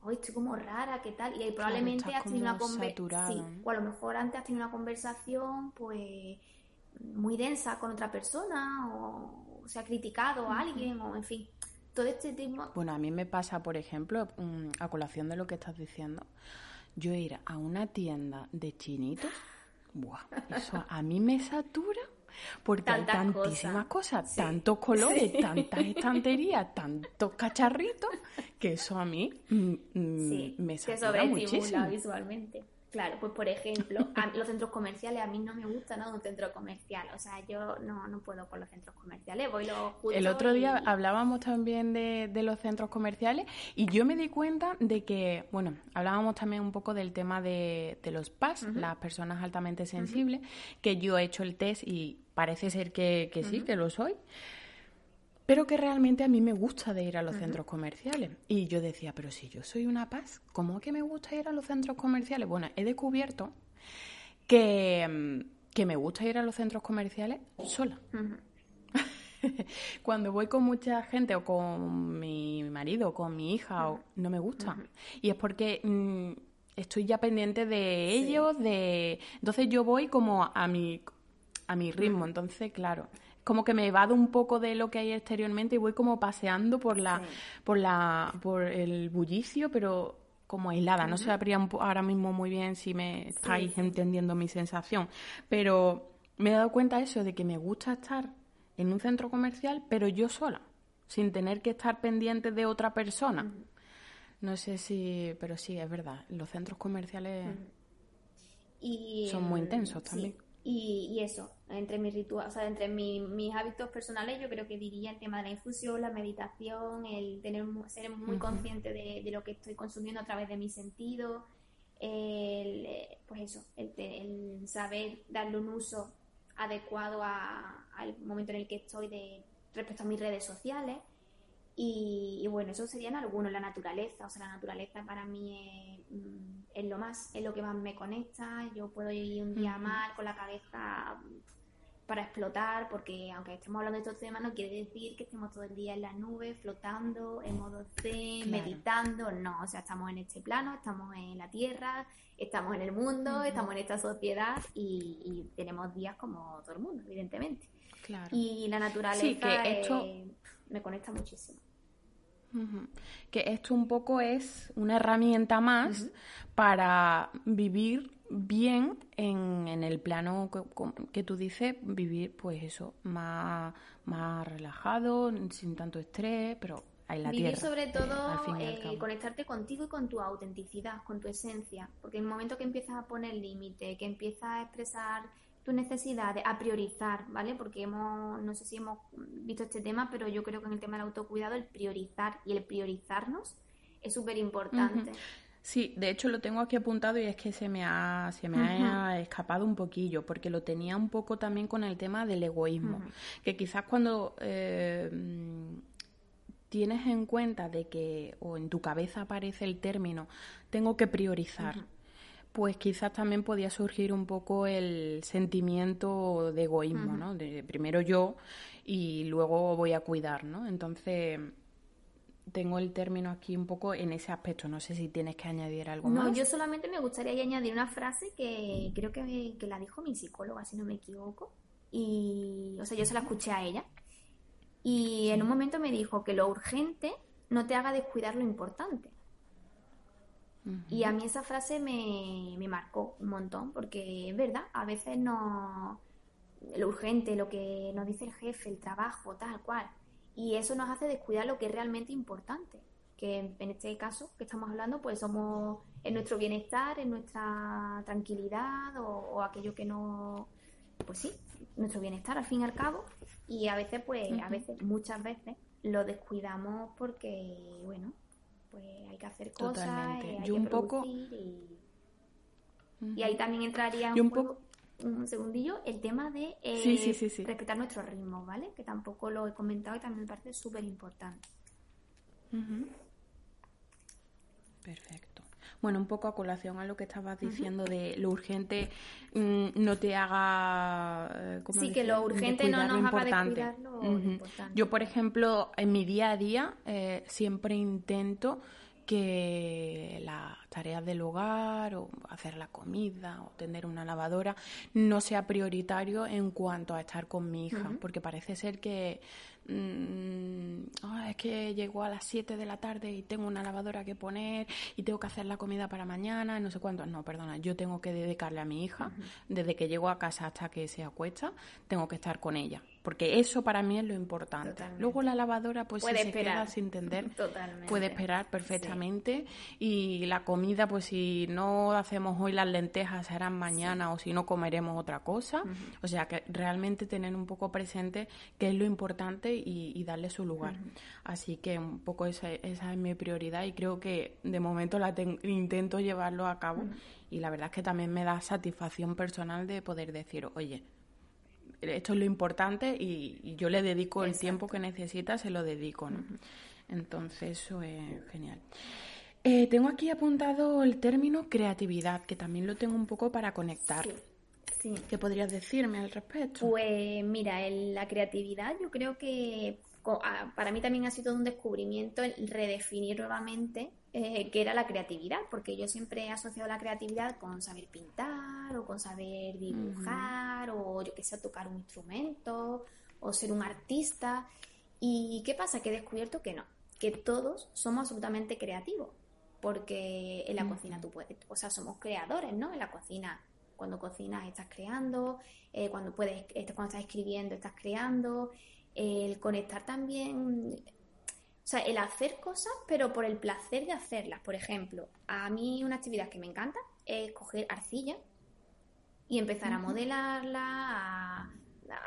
hoy estoy como rara, ¿qué tal? Y ahí probablemente has tenido una conversación. Sí, o a lo mejor antes has tenido una conversación, pues, muy densa con otra persona, o, se ha criticado a alguien, o en fin, todo este tipo. Bueno, a mí me pasa, por ejemplo, mm, a colación de lo que estás diciendo, yo ir a una tienda de chinitos, buah, eso a mí me satura porque Tantas hay tantísimas cosas. cosas, Sí. tantos colores, tantas estanterías, tantos cacharritos, que eso a mí mm, mm, Sí, me satura muchísimo. visualmente. Claro, pues por ejemplo, a- los centros comerciales a mí no me gusta nada un centro comercial. O sea, yo no, no puedo con los centros comerciales. Voy lo justo El otro día y- hablábamos también de, de los centros comerciales y yo me di cuenta de que, bueno, hablábamos también un poco del tema de, de los PAS, las personas altamente sensibles, que yo he hecho el test y parece ser que, que sí, que lo soy, pero que realmente a mí me gusta de ir a los centros comerciales. Y yo decía, pero si yo soy una paz, ¿cómo que me gusta ir a los centros comerciales? Bueno, he descubierto que, mm, que me gusta ir a los centros comerciales sola. Cuando voy con mucha gente o con mi marido o con mi hija, o, no me gusta. Y es porque mm, estoy ya pendiente de ellos, de... Entonces yo voy como a mi, a mi ritmo. Entonces, claro, como que me evado un poco de lo que hay exteriormente y voy como paseando por la, Sí. por la, por el bullicio, pero como aislada. No sabría ahora mismo muy bien si me estáis entendiendo mi sensación, pero me he dado cuenta eso de que me gusta estar en un centro comercial, pero yo sola, sin tener que estar pendiente de otra persona. No sé si, pero sí, es verdad. Los centros comerciales Y, Son muy intensos sí. también. Y, y eso, entre mis rituales, o sea, entre mi- mis hábitos personales, yo creo que diría el tema de la infusión, la meditación, el tener ser muy consciente de, de lo que estoy consumiendo a través de mis sentidos, el, pues eso, el, el saber darle un uso adecuado a- al momento en el que estoy de respecto a mis redes sociales. Y, bueno, eso serían algunos, la naturaleza, o sea, la naturaleza para mí es, mm, es, lo más, es lo que más me conecta, yo puedo ir un día mal con la cabeza para explotar, porque aunque estemos hablando de estos temas, no quiere decir que estemos todo el día en las nubes, flotando, en modo zen, meditando, no, o sea, estamos en este plano, estamos en la Tierra, estamos en el mundo, estamos en esta sociedad y, tenemos días como todo el mundo, evidentemente. Y la naturaleza esto... me conecta muchísimo. Que esto un poco es una herramienta más para vivir bien en, en el plano que, tú dices, vivir pues eso, más, más relajado, sin tanto estrés, pero en la Vivir sobre todo, eh, conectarte contigo y con tu autenticidad, con tu esencia, porque en el momento que empiezas a poner límite, que empiezas a expresar tus necesidades, a priorizar, ¿vale? Porque hemos, no sé si hemos visto este tema, pero yo creo que en el tema del autocuidado el priorizar y el priorizarnos es súper importante. Sí, de hecho lo tengo aquí apuntado y es que se me ha, se me ha escapado un poquillo, porque lo tenía un poco también con el tema del egoísmo, que quizás cuando eh, tienes en cuenta de que, o en tu cabeza aparece el término, tengo que priorizar, pues quizás también podía surgir un poco el sentimiento de egoísmo, ¿no? De primero yo y luego voy a cuidar, ¿no? Entonces tengo el término aquí un poco en ese aspecto. No sé si tienes que añadir algo más. No, yo solamente me gustaría añadir una frase que creo que, que, la dijo mi psicóloga, si no me equivoco. Y, o sea, yo se la escuché a ella. Y en un momento me dijo que lo urgente no te haga descuidar lo importante. Y a mí esa frase me, me marcó un montón, porque es verdad, a veces no. Lo urgente, lo que nos dice el jefe, el trabajo, tal cual y eso nos hace descuidar lo que es realmente importante, que en este caso que estamos hablando, pues somos en nuestro bienestar, en nuestra tranquilidad o, aquello que no, pues sí, nuestro bienestar al fin y al cabo, y a veces, pues, a veces, muchas veces lo descuidamos porque, bueno, pues hay que hacer cosas, eh, hay que un poco... y, ahí también entraría un, poco un segundillo el tema de eh, respetar nuestro ritmo, ¿vale? Que tampoco lo he comentado y también me parece súper importante. Perfecto. Bueno, un poco a colación a lo que estabas diciendo de lo urgente mm, no te haga... Eh, sí, que lo urgente no nos haga lo, importante. Yo, por ejemplo, en mi día a día eh, siempre intento que las tareas del hogar o hacer la comida o tener una lavadora no sea prioritario en cuanto a estar con mi hija, porque parece ser que Mm, es que llego a las 7 de la tarde y tengo una lavadora que poner y tengo que hacer la comida para mañana, no sé cuánto. No, perdona, yo tengo que dedicarle a mi hija, desde que llego a casa hasta que se acuesta, tengo que estar con ella. Porque eso para mí es lo importante. Luego la lavadora, pues si se queda sin entender, puede esperar perfectamente. Y la comida, pues si no hacemos hoy las lentejas, serán mañana o si no comeremos otra cosa. O sea que realmente tener un poco presente qué es lo importante y, darle su lugar. Así que un poco esa, esa, es mi prioridad y creo que de momento la intento llevarlo a cabo y la verdad es que también me da satisfacción personal de poder decir, oye, esto es lo importante y, yo le dedico el tiempo que necesita, se lo dedico. ¿no? Entonces eso es genial. Eh, tengo aquí apuntado el término creatividad, que también lo tengo un poco para conectar. ¿Qué podrías decirme al respecto? Pues mira, la creatividad yo creo que para mí también ha sido un descubrimiento el redefinir nuevamente eh, qué era la creatividad, porque yo siempre he asociado la creatividad con saber pintar o con saber dibujar o yo que sé, tocar un instrumento o ser un artista. ¿Y qué pasa? Que he descubierto que no, que todos somos absolutamente creativos, porque en la cocina tú puedes, o sea, somos creadores, ¿no? En la cocina cuando cocinas estás creando, eh, cuando puedes, cuando estás escribiendo estás creando, el conectar también, o sea, el hacer cosas, pero por el placer de hacerlas. Por ejemplo, a mí una actividad que me encanta es coger arcilla y empezar a modelarla, a,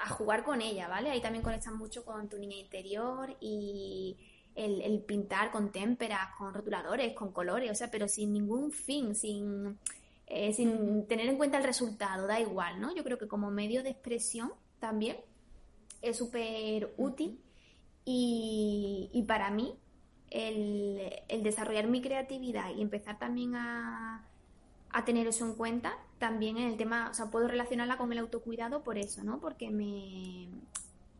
a, jugar con ella, ¿vale? Ahí también conectas mucho con tu niña interior y el, el pintar con témperas, con rotuladores, con colores, o sea, pero sin ningún fin, sin eh, sin tener en cuenta el resultado, da igual, ¿no? Yo creo que como medio de expresión también es súper útil Y, para mí, el, desarrollar mi creatividad y empezar también a, a tener eso en cuenta, también en el tema, o sea, puedo relacionarla con el autocuidado por eso, ¿no? Porque me,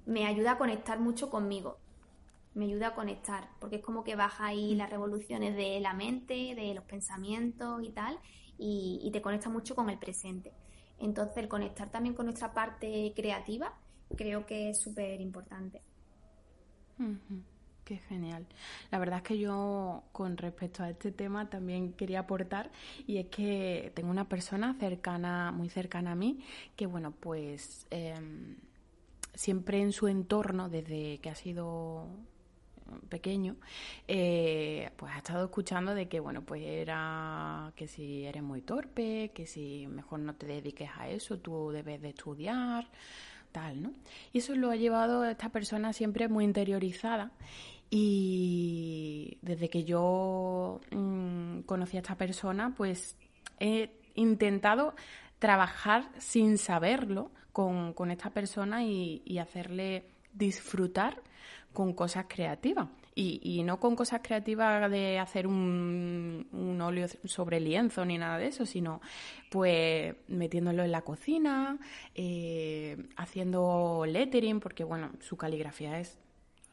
me ayuda a conectar mucho conmigo me ayuda a conectar, porque es como que baja ahí las revoluciones de la mente, de los pensamientos y tal, y, te conecta mucho con el presente. Entonces, el conectar también con nuestra parte creativa creo que es súper importante. Qué genial. La verdad es que yo con respecto a este tema también quería aportar y es que tengo una persona cercana, muy cercana a mí, que bueno, pues em, siempre en su entorno, desde que ha sido pequeño, eh, pues ha estado escuchando de que, bueno, pues era que si eres muy torpe, que si mejor no te dediques a eso, tú debes de estudiar, ¿no? Y eso lo ha llevado a esta persona siempre muy interiorizada y desde que yo mm, conocí a esta persona, pues he intentado trabajar sin saberlo con, con esta persona y hacerle disfrutar con cosas creativas. Y, no con cosas creativas de hacer un, un, óleo sobre lienzo ni nada de eso, sino pues metiéndolo en la cocina, eh, haciendo lettering, porque bueno, su caligrafía es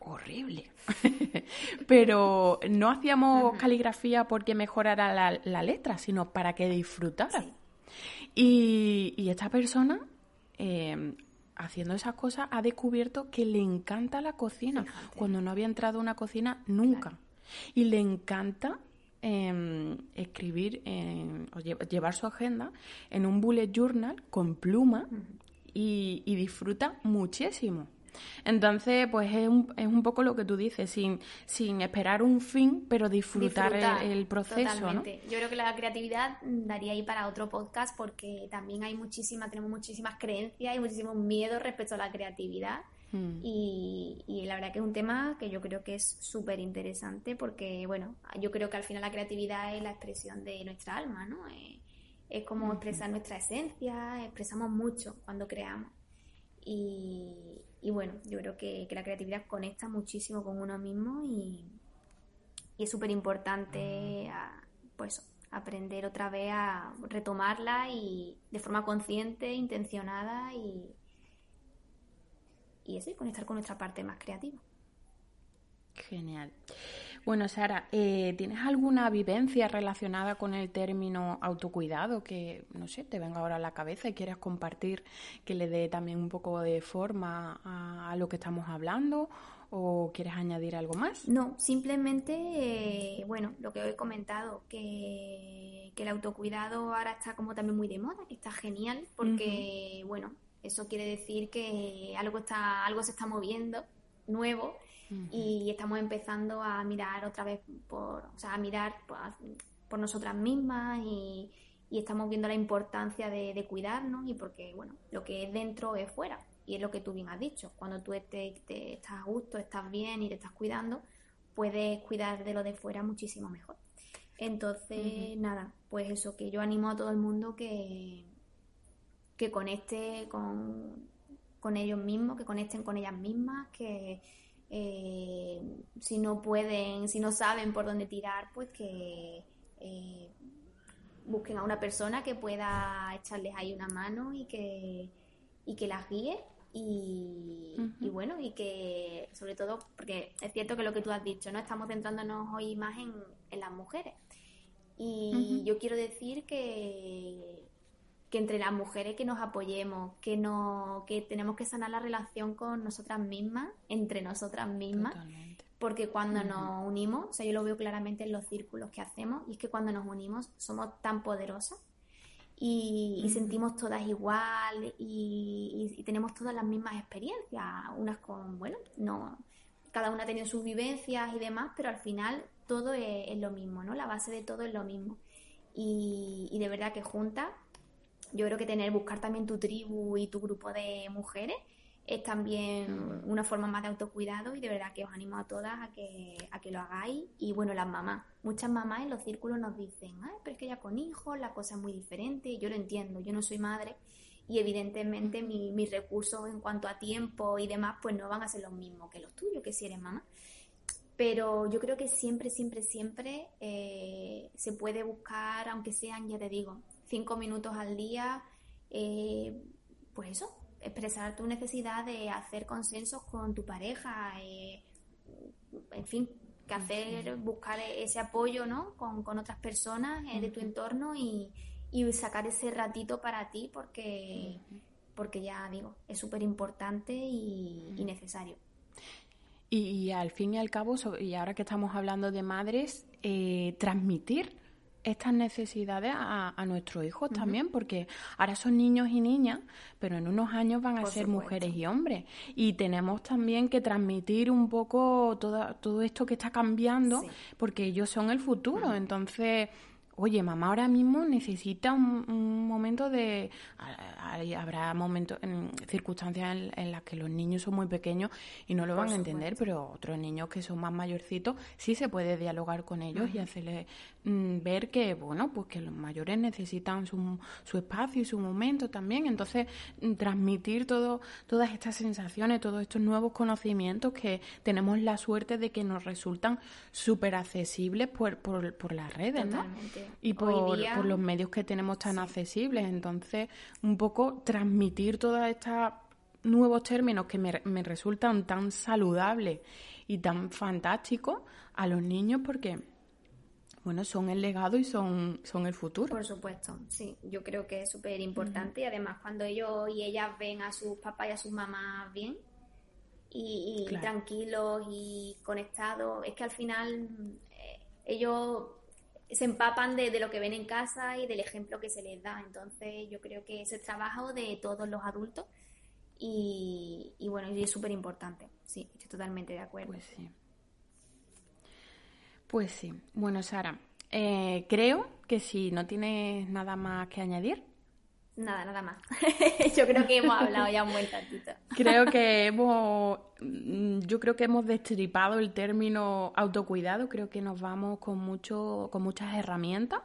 horrible. Pero no hacíamos caligrafía porque mejorara la, letra, sino para que disfrutara. Y, y, esta persona eh, haciendo esas cosas ha descubierto que le encanta la cocina, cuando no había entrado a una cocina nunca. Y le encanta em, escribir o llevar su agenda en un bullet journal con pluma y disfruta muchísimo. Entonces, pues es un, es un poco lo que tú dices, sin, sin esperar un fin, pero disfrutar, el, proceso. ¿no? Yo creo que la creatividad daría ahí para otro podcast porque también hay muchísimas, tenemos muchísimas creencias y muchísimos miedos respecto a la creatividad. Hmm. Y, y, la verdad que es un tema que yo creo que es súper interesante porque, bueno, yo creo que al final la creatividad es la expresión de nuestra alma, ¿no? Es, es como expresar nuestra esencia, expresamos mucho cuando creamos. Y, y bueno, yo creo que, la creatividad conecta muchísimo con uno mismo y, es súper importante pues aprender otra vez a retomarla y de forma consciente, intencionada y, y eso, y conectar con nuestra parte más creativa. Genial. Bueno, Sara, eh, ¿tienes alguna vivencia relacionada con el término autocuidado que, no sé, te venga ahora a la cabeza y quieras compartir que le dé también un poco de forma a, lo que estamos hablando? ¿O quieres añadir algo más? No, simplemente, eh, bueno, lo que he comentado, que, que, el autocuidado ahora está como también muy de moda, que está genial, porque, bueno, eso quiere decir que algo, está, algo se está moviendo nuevo y estamos empezando a mirar otra vez por, o sea, a mirar por, nosotras mismas y, estamos viendo la importancia de, cuidarnos y porque, bueno, lo que es dentro es fuera y es lo que tú bien has dicho. Cuando tú te, estás a gusto, estás bien y te estás cuidando, puedes cuidar de lo de fuera muchísimo mejor. Entonces, nada, pues eso, que yo animo a todo el mundo que, que conecte con, con ellos mismos, que conecten con ellas mismas, que, eh, si no pueden, si no saben por dónde tirar, pues que eh, busquen a una persona que pueda echarles ahí una mano y que, y que las guíe. Y, bueno, y que sobre todo, porque es cierto que lo que tú has dicho, ¿no? Estamos centrándonos hoy más en, las mujeres. Y yo quiero decir que, que entre las mujeres que nos apoyemos, que no, que tenemos que sanar la relación con nosotras mismas, entre nosotras mismas. Porque cuando nos unimos, o sea, yo lo veo claramente en los círculos que hacemos, y es que cuando nos unimos somos tan poderosas y, sentimos todas igual y, tenemos todas las mismas experiencias, unas con, bueno, no, cada una ha tenido sus vivencias y demás, pero al final todo es, lo mismo, ¿no? La base de todo es lo mismo. Y, y de verdad que juntas yo creo que tener, buscar también tu tribu y tu grupo de mujeres es también una forma más de autocuidado y de verdad que os animo a todas a que, a que lo hagáis. Y bueno, las mamás, muchas mamás en los círculos nos dicen, ay, pero es que ya con hijos la cosa es muy diferente, yo lo entiendo, yo no soy madre y evidentemente mis recursos en cuanto a tiempo y demás pues no van a ser los mismos que los tuyos, que si eres mamá. Pero yo creo que siempre, siempre, siempre eh, se puede buscar, aunque sean, ya te digo, cinco minutos al día, eh, pues eso, expresar tu necesidad de hacer consensos con tu pareja, eh, en fin, que hacer, buscar ese apoyo, ¿no? Con, otras personas de tu entorno y, sacar ese ratito para ti porque, porque ya digo, es súper importante y, necesario. Y, al fin y al cabo, y ahora que estamos hablando de madres, eh, transmitir estas necesidades a, nuestros hijos también, porque ahora son niños y niñas, pero en unos años van a ser mujeres y hombres. Y tenemos también que transmitir un poco todo, todo esto que está cambiando, porque ellos son el futuro. Entonces, oye, mamá ahora mismo necesita un, momento de... Habrá momentos, en circunstancias en, las que los niños son muy pequeños y no lo van a entender, pero otros niños que son más mayorcitos sí se puede dialogar con ellos y hacerles ver que, bueno, pues que los mayores necesitan su, su espacio y su momento también. Entonces, mm, transmitir todo, todas estas sensaciones, todos estos nuevos conocimientos que tenemos la suerte de que nos resultan súper accesibles por, por, por las redes, ¿no? y por, los medios que tenemos tan accesibles. Entonces, un poco transmitir todos estos nuevos términos que me, me resultan tan saludables y tan fantásticos a los niños porque bueno, son el legado y son, son el futuro. Por supuesto, sí, yo creo que es súper importante y además cuando ellos y ellas ven a sus papás y a sus mamás bien y, tranquilos y conectados, es que al final eh, ellos se empapan de, lo que ven en casa y del ejemplo que se les da. Entonces yo creo que ese es trabajo de todos los adultos y, bueno, y es súper importante. Sí, estoy totalmente de acuerdo. Pues sí. Pues sí. Bueno, Sara, eh, creo que si no tienes nada más que añadir, Nada, nada más. yo creo que hemos hablado ya un buen tantito. creo que hemos, mm, yo creo que hemos destripado el término autocuidado. Creo que nos vamos con mucho, con muchas herramientas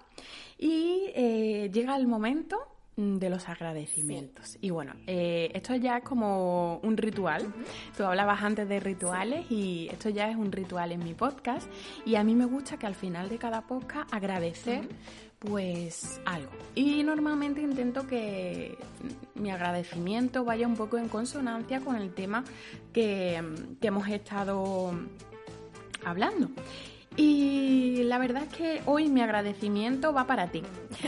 y eh, llega el momento de los agradecimientos. Y bueno, eh, esto ya es como un ritual. Tú hablabas antes de rituales y esto ya es un ritual en mi podcast. Y a mí me gusta que al final de cada podcast agradecer pues algo. Y normalmente intento que mi agradecimiento vaya un poco en consonancia con el tema que, que hemos estado hablando. Y la verdad es que hoy mi agradecimiento va para ti.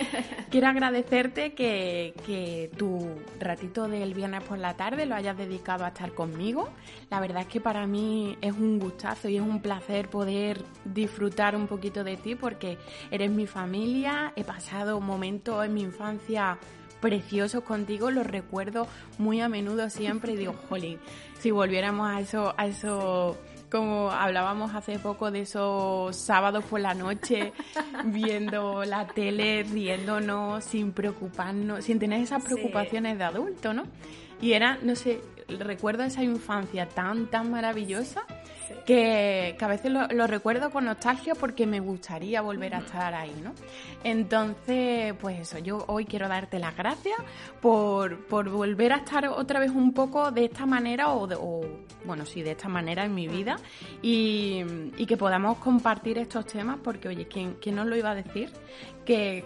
Quiero agradecerte que, que, tu ratito del viernes por la tarde lo hayas dedicado a estar conmigo. La verdad es que para mí es un gustazo y es un placer poder disfrutar un poquito de ti porque eres mi familia. He pasado momentos en mi infancia preciosos contigo, los recuerdo muy a menudo siempre y digo, jolín, si volviéramos a eso, a eso como hablábamos hace poco de esos sábados por la noche, viendo la tele, riéndonos, sin preocuparnos, sin tener esas preocupaciones de adulto, ¿no? Y era, no sé, recuerdo esa infancia tan, tan maravillosa que, a veces lo, recuerdo con nostalgia porque me gustaría volver a estar ahí, ¿no? Entonces, pues eso, yo hoy quiero darte las gracias por, por volver a estar otra vez un poco de esta manera o, bueno, sí, de esta manera en mi vida y, y, que podamos compartir estos temas porque, oye, ¿quién, ¿quién nos lo iba a decir? Que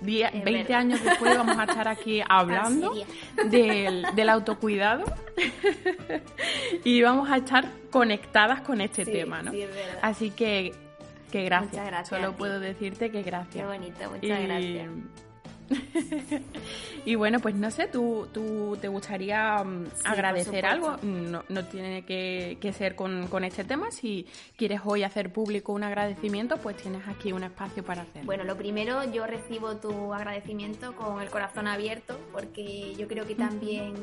20 años después vamos a estar aquí hablando del, del, autocuidado y vamos a estar conectadas con este tema, ¿no? Así que, que gracias. Solo puedo decirte que gracias. Qué bonito, muchas gracias. y bueno, pues no sé, ¿tú, tú te gustaría mm, agradecer algo? No, no tiene que, ser con, con, este tema. Si quieres hoy hacer público un agradecimiento, pues tienes aquí un espacio para hacerlo. Bueno, lo primero, yo recibo tu agradecimiento con el corazón abierto, porque yo creo que también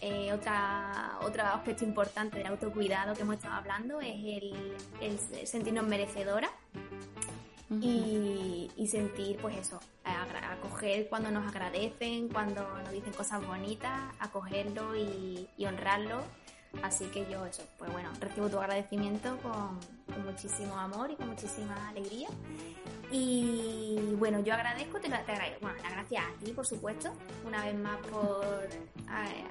eh, otra, otro aspecto importante del autocuidado que hemos estado hablando es el, el sentirnos y, sentir, pues eso, acoger cuando nos agradecen, cuando nos dicen cosas bonitas, acogerlo y, honrarlo. Así que yo pues bueno, recibo tu agradecimiento con, muchísimo amor y con muchísima alegría. Y bueno, yo agradezco, te, te agradezco, bueno, gracias a ti, por supuesto, una vez más por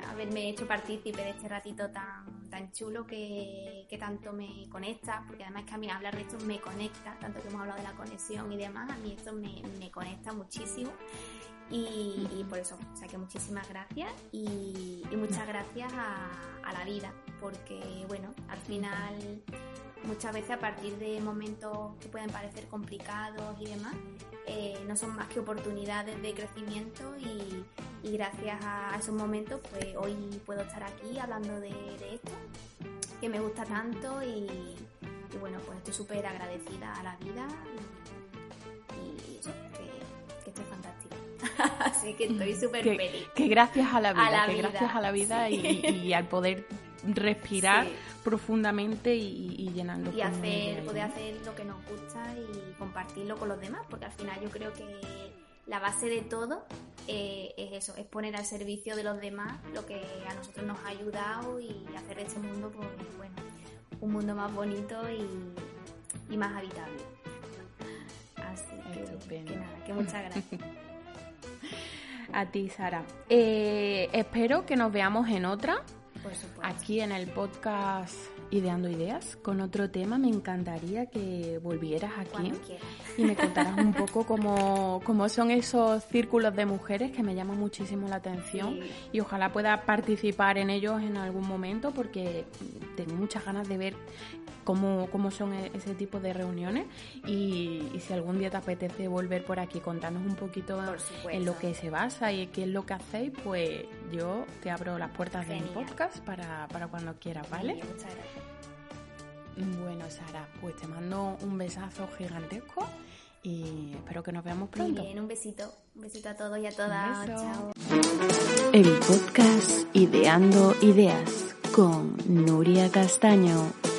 haberme hecho partícipe de este ratito tan, tan chulo que, tanto me conecta, porque además que a mí hablar de esto me conecta, tanto que hemos hablado de la conexión y demás, a mí esto me, conecta muchísimo. Y, por eso, o sea que muchísimas gracias y, muchas gracias a, la vida, porque bueno, al final muchas veces a partir de momentos que pueden parecer complicados y demás, eh, no son más que oportunidades de crecimiento y, gracias a esos momentos pues hoy puedo estar aquí hablando de, esto que me gusta tanto y, bueno pues estoy súper agradecida a la vida y, eso, que, esto es fantástico. Así que estoy súper feliz. Que gracias a la vida, que gracias a la vida y, al poder respirar profundamente y, llenando. Y hacer, poder hacer lo que nos gusta y compartirlo con los demás, porque al final yo creo que la base de todo eh, es eso, es poner al servicio de los demás lo que a nosotros nos ha ayudado y hacer de este mundo, pues, bueno, un mundo más bonito y, más habitable. Así que, que nada, que muchas gracias. a ti, Sara. Eh, espero que nos veamos en otra aquí en el podcast Ideando Ideas con otro tema. Me encantaría que volvieras aquí y me contaras un poco cómo, cómo, son esos círculos de mujeres que me llaman muchísimo la atención y ojalá pueda participar en ellos en algún momento porque tengo muchas ganas de ver cómo, cómo son e-, ese tipo de reuniones y, si algún día te apetece volver por aquí, contarnos un poquito en lo que se basa y qué es lo que hacéis, pues yo te abro las puertas de mi podcast para, para cuando quieras, ¿vale? muchas gracias. Bueno, Sara, pues te mando un besazo gigantesco y espero que nos veamos pronto. Bien, un besito. Un besito a todos y a todas. Chao. El podcast Ideando Ideas con Nuria Castaño.